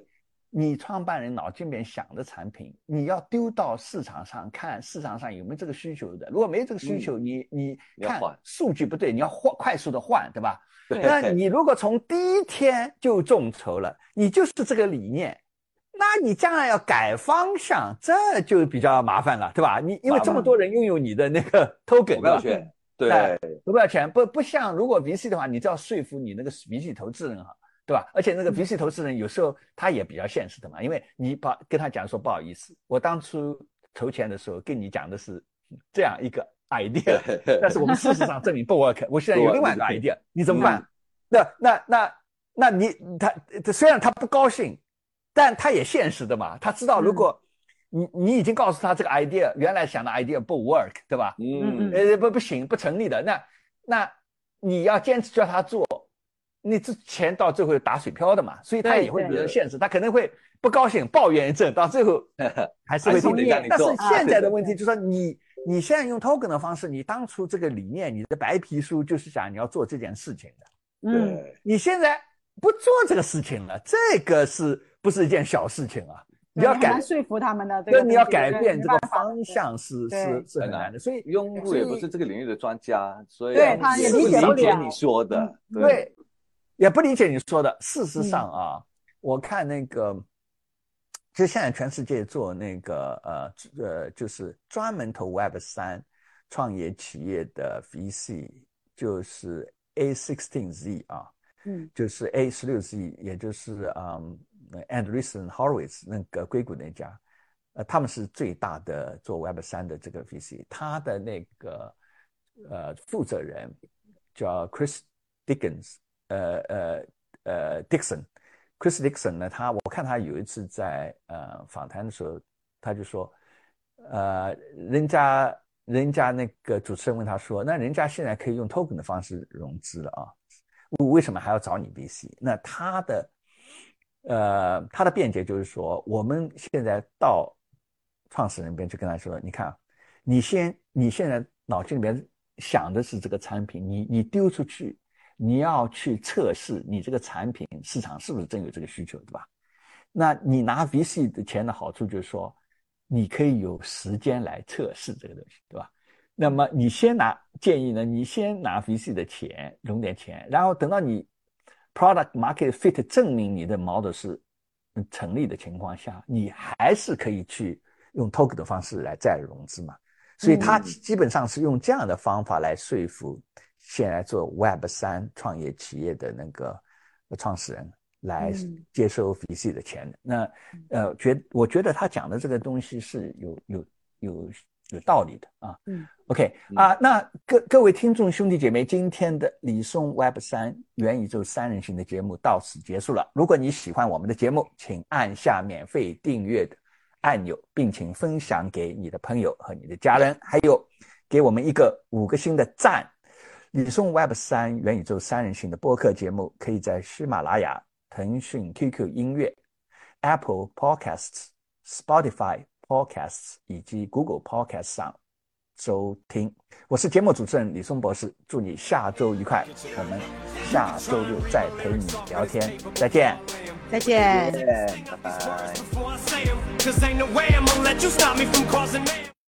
你创办人脑筋里面想的产品，你要丢到市场上看市场上有没有这个需求的，如果没这个需求，你你看数据不对，你要换快速的换，对吧？对。那你如果从第一天就众筹了，你就是这个理念，那你将来要改方向，这就比较麻烦了，对吧？你因为这么多人拥有你的那个 token，投票对吧？权，对。哎投票权。不不像如果 VC 的话，你只要说服你那个 VC 投资人哈，对吧？而且那个 VC 投资人有时候他也比较现实的嘛，因为你把跟他讲说不好意思，我当初筹钱的时候跟你讲的是这样一个 idea，但是我们事实上证明不 work，我现在有另外一个 idea，你怎么办？那那那那你他他虽然他不高兴，但他也现实的嘛，他知道如果你你已经告诉他这个 idea 原来想的 idea 不 work，对吧？嗯，呃不不行不成立的，那那你要坚持叫他做，你这钱到最后打水漂的嘛，所以他也会对比较现实，他可能会不高兴抱怨一阵，到最后 还是会还是同意。得让你。但是现在的啊问题就是说你你现在用 token 的方式，你当初这个理念，你的白皮书就是想你要做这件事情的，嗯，对，你现在不做这个事情了，这个是不是一件小事情啊？你要改，说服他们的，这对，你要改变这个方向是是。是很很难难的，所以用户也不是这个领域的专家，所以对他也不理解不了理解你说的，对，也不理解你说的。事实嗯上啊，我看那个，就现在全世界做那个呃呃，就是专门投 Web 三创业企业的 VC，就是 A sixteen Z 啊，嗯就是 A 十六 Z，也就是嗯 Andreessen Horowitz 那个硅谷那家，呃，他们是最大的做 Web 三的这个 VC，他的那个呃负责人叫 Chris Dickens，呃呃呃 Dixon，Chris Dixon 呢，他我看他有一次在呃访谈的时候，他就说，呃，人家人家那个主持人问他说，那人家现在可以用 token 的方式融资了啊，我为什么还要找你 VC？那他的呃他的辩解就是说，我们现在到创始人边去跟他说，你看，你先你现在脑筋里面想的是这个产品，你你丢出去，你要去测试你这个产品市场是不是真有这个需求，对吧？那你拿 VC 的钱的好处就是说，你可以有时间来测试这个东西，对吧？那么你先拿建议呢，你先拿 VC 的钱融点钱，然后等到你 product market fit 证明你的 model 是成立的情况下，你还是可以去用 talk 的方式来再融资嘛。所以他基本上是用这样的方法来说服现在做 Web 三创业企业的那个创始人来接收 VC 的钱的。那呃，觉我觉得他讲的这个东西是有有有。有道理的啊，嗯，OK 啊，那各各位听众兄弟姐妹，今天的李松 Web 三元宇宙三人行的节目到此结束了。如果你喜欢我们的节目，请按下免费订阅的按钮，并请分享给你的朋友和你的家人，还有给我们一个五个星的赞。李松 Web 三元宇宙三人行的播客节目可以在喜马拉雅、腾讯 QQ 音乐、Apple Podcasts、Spotify。Podcasts 以及 Google Podcasts 上收听。我是节目主持人李松博士，祝你下周愉快。我们下周六再陪你聊天，再见，再见，拜拜。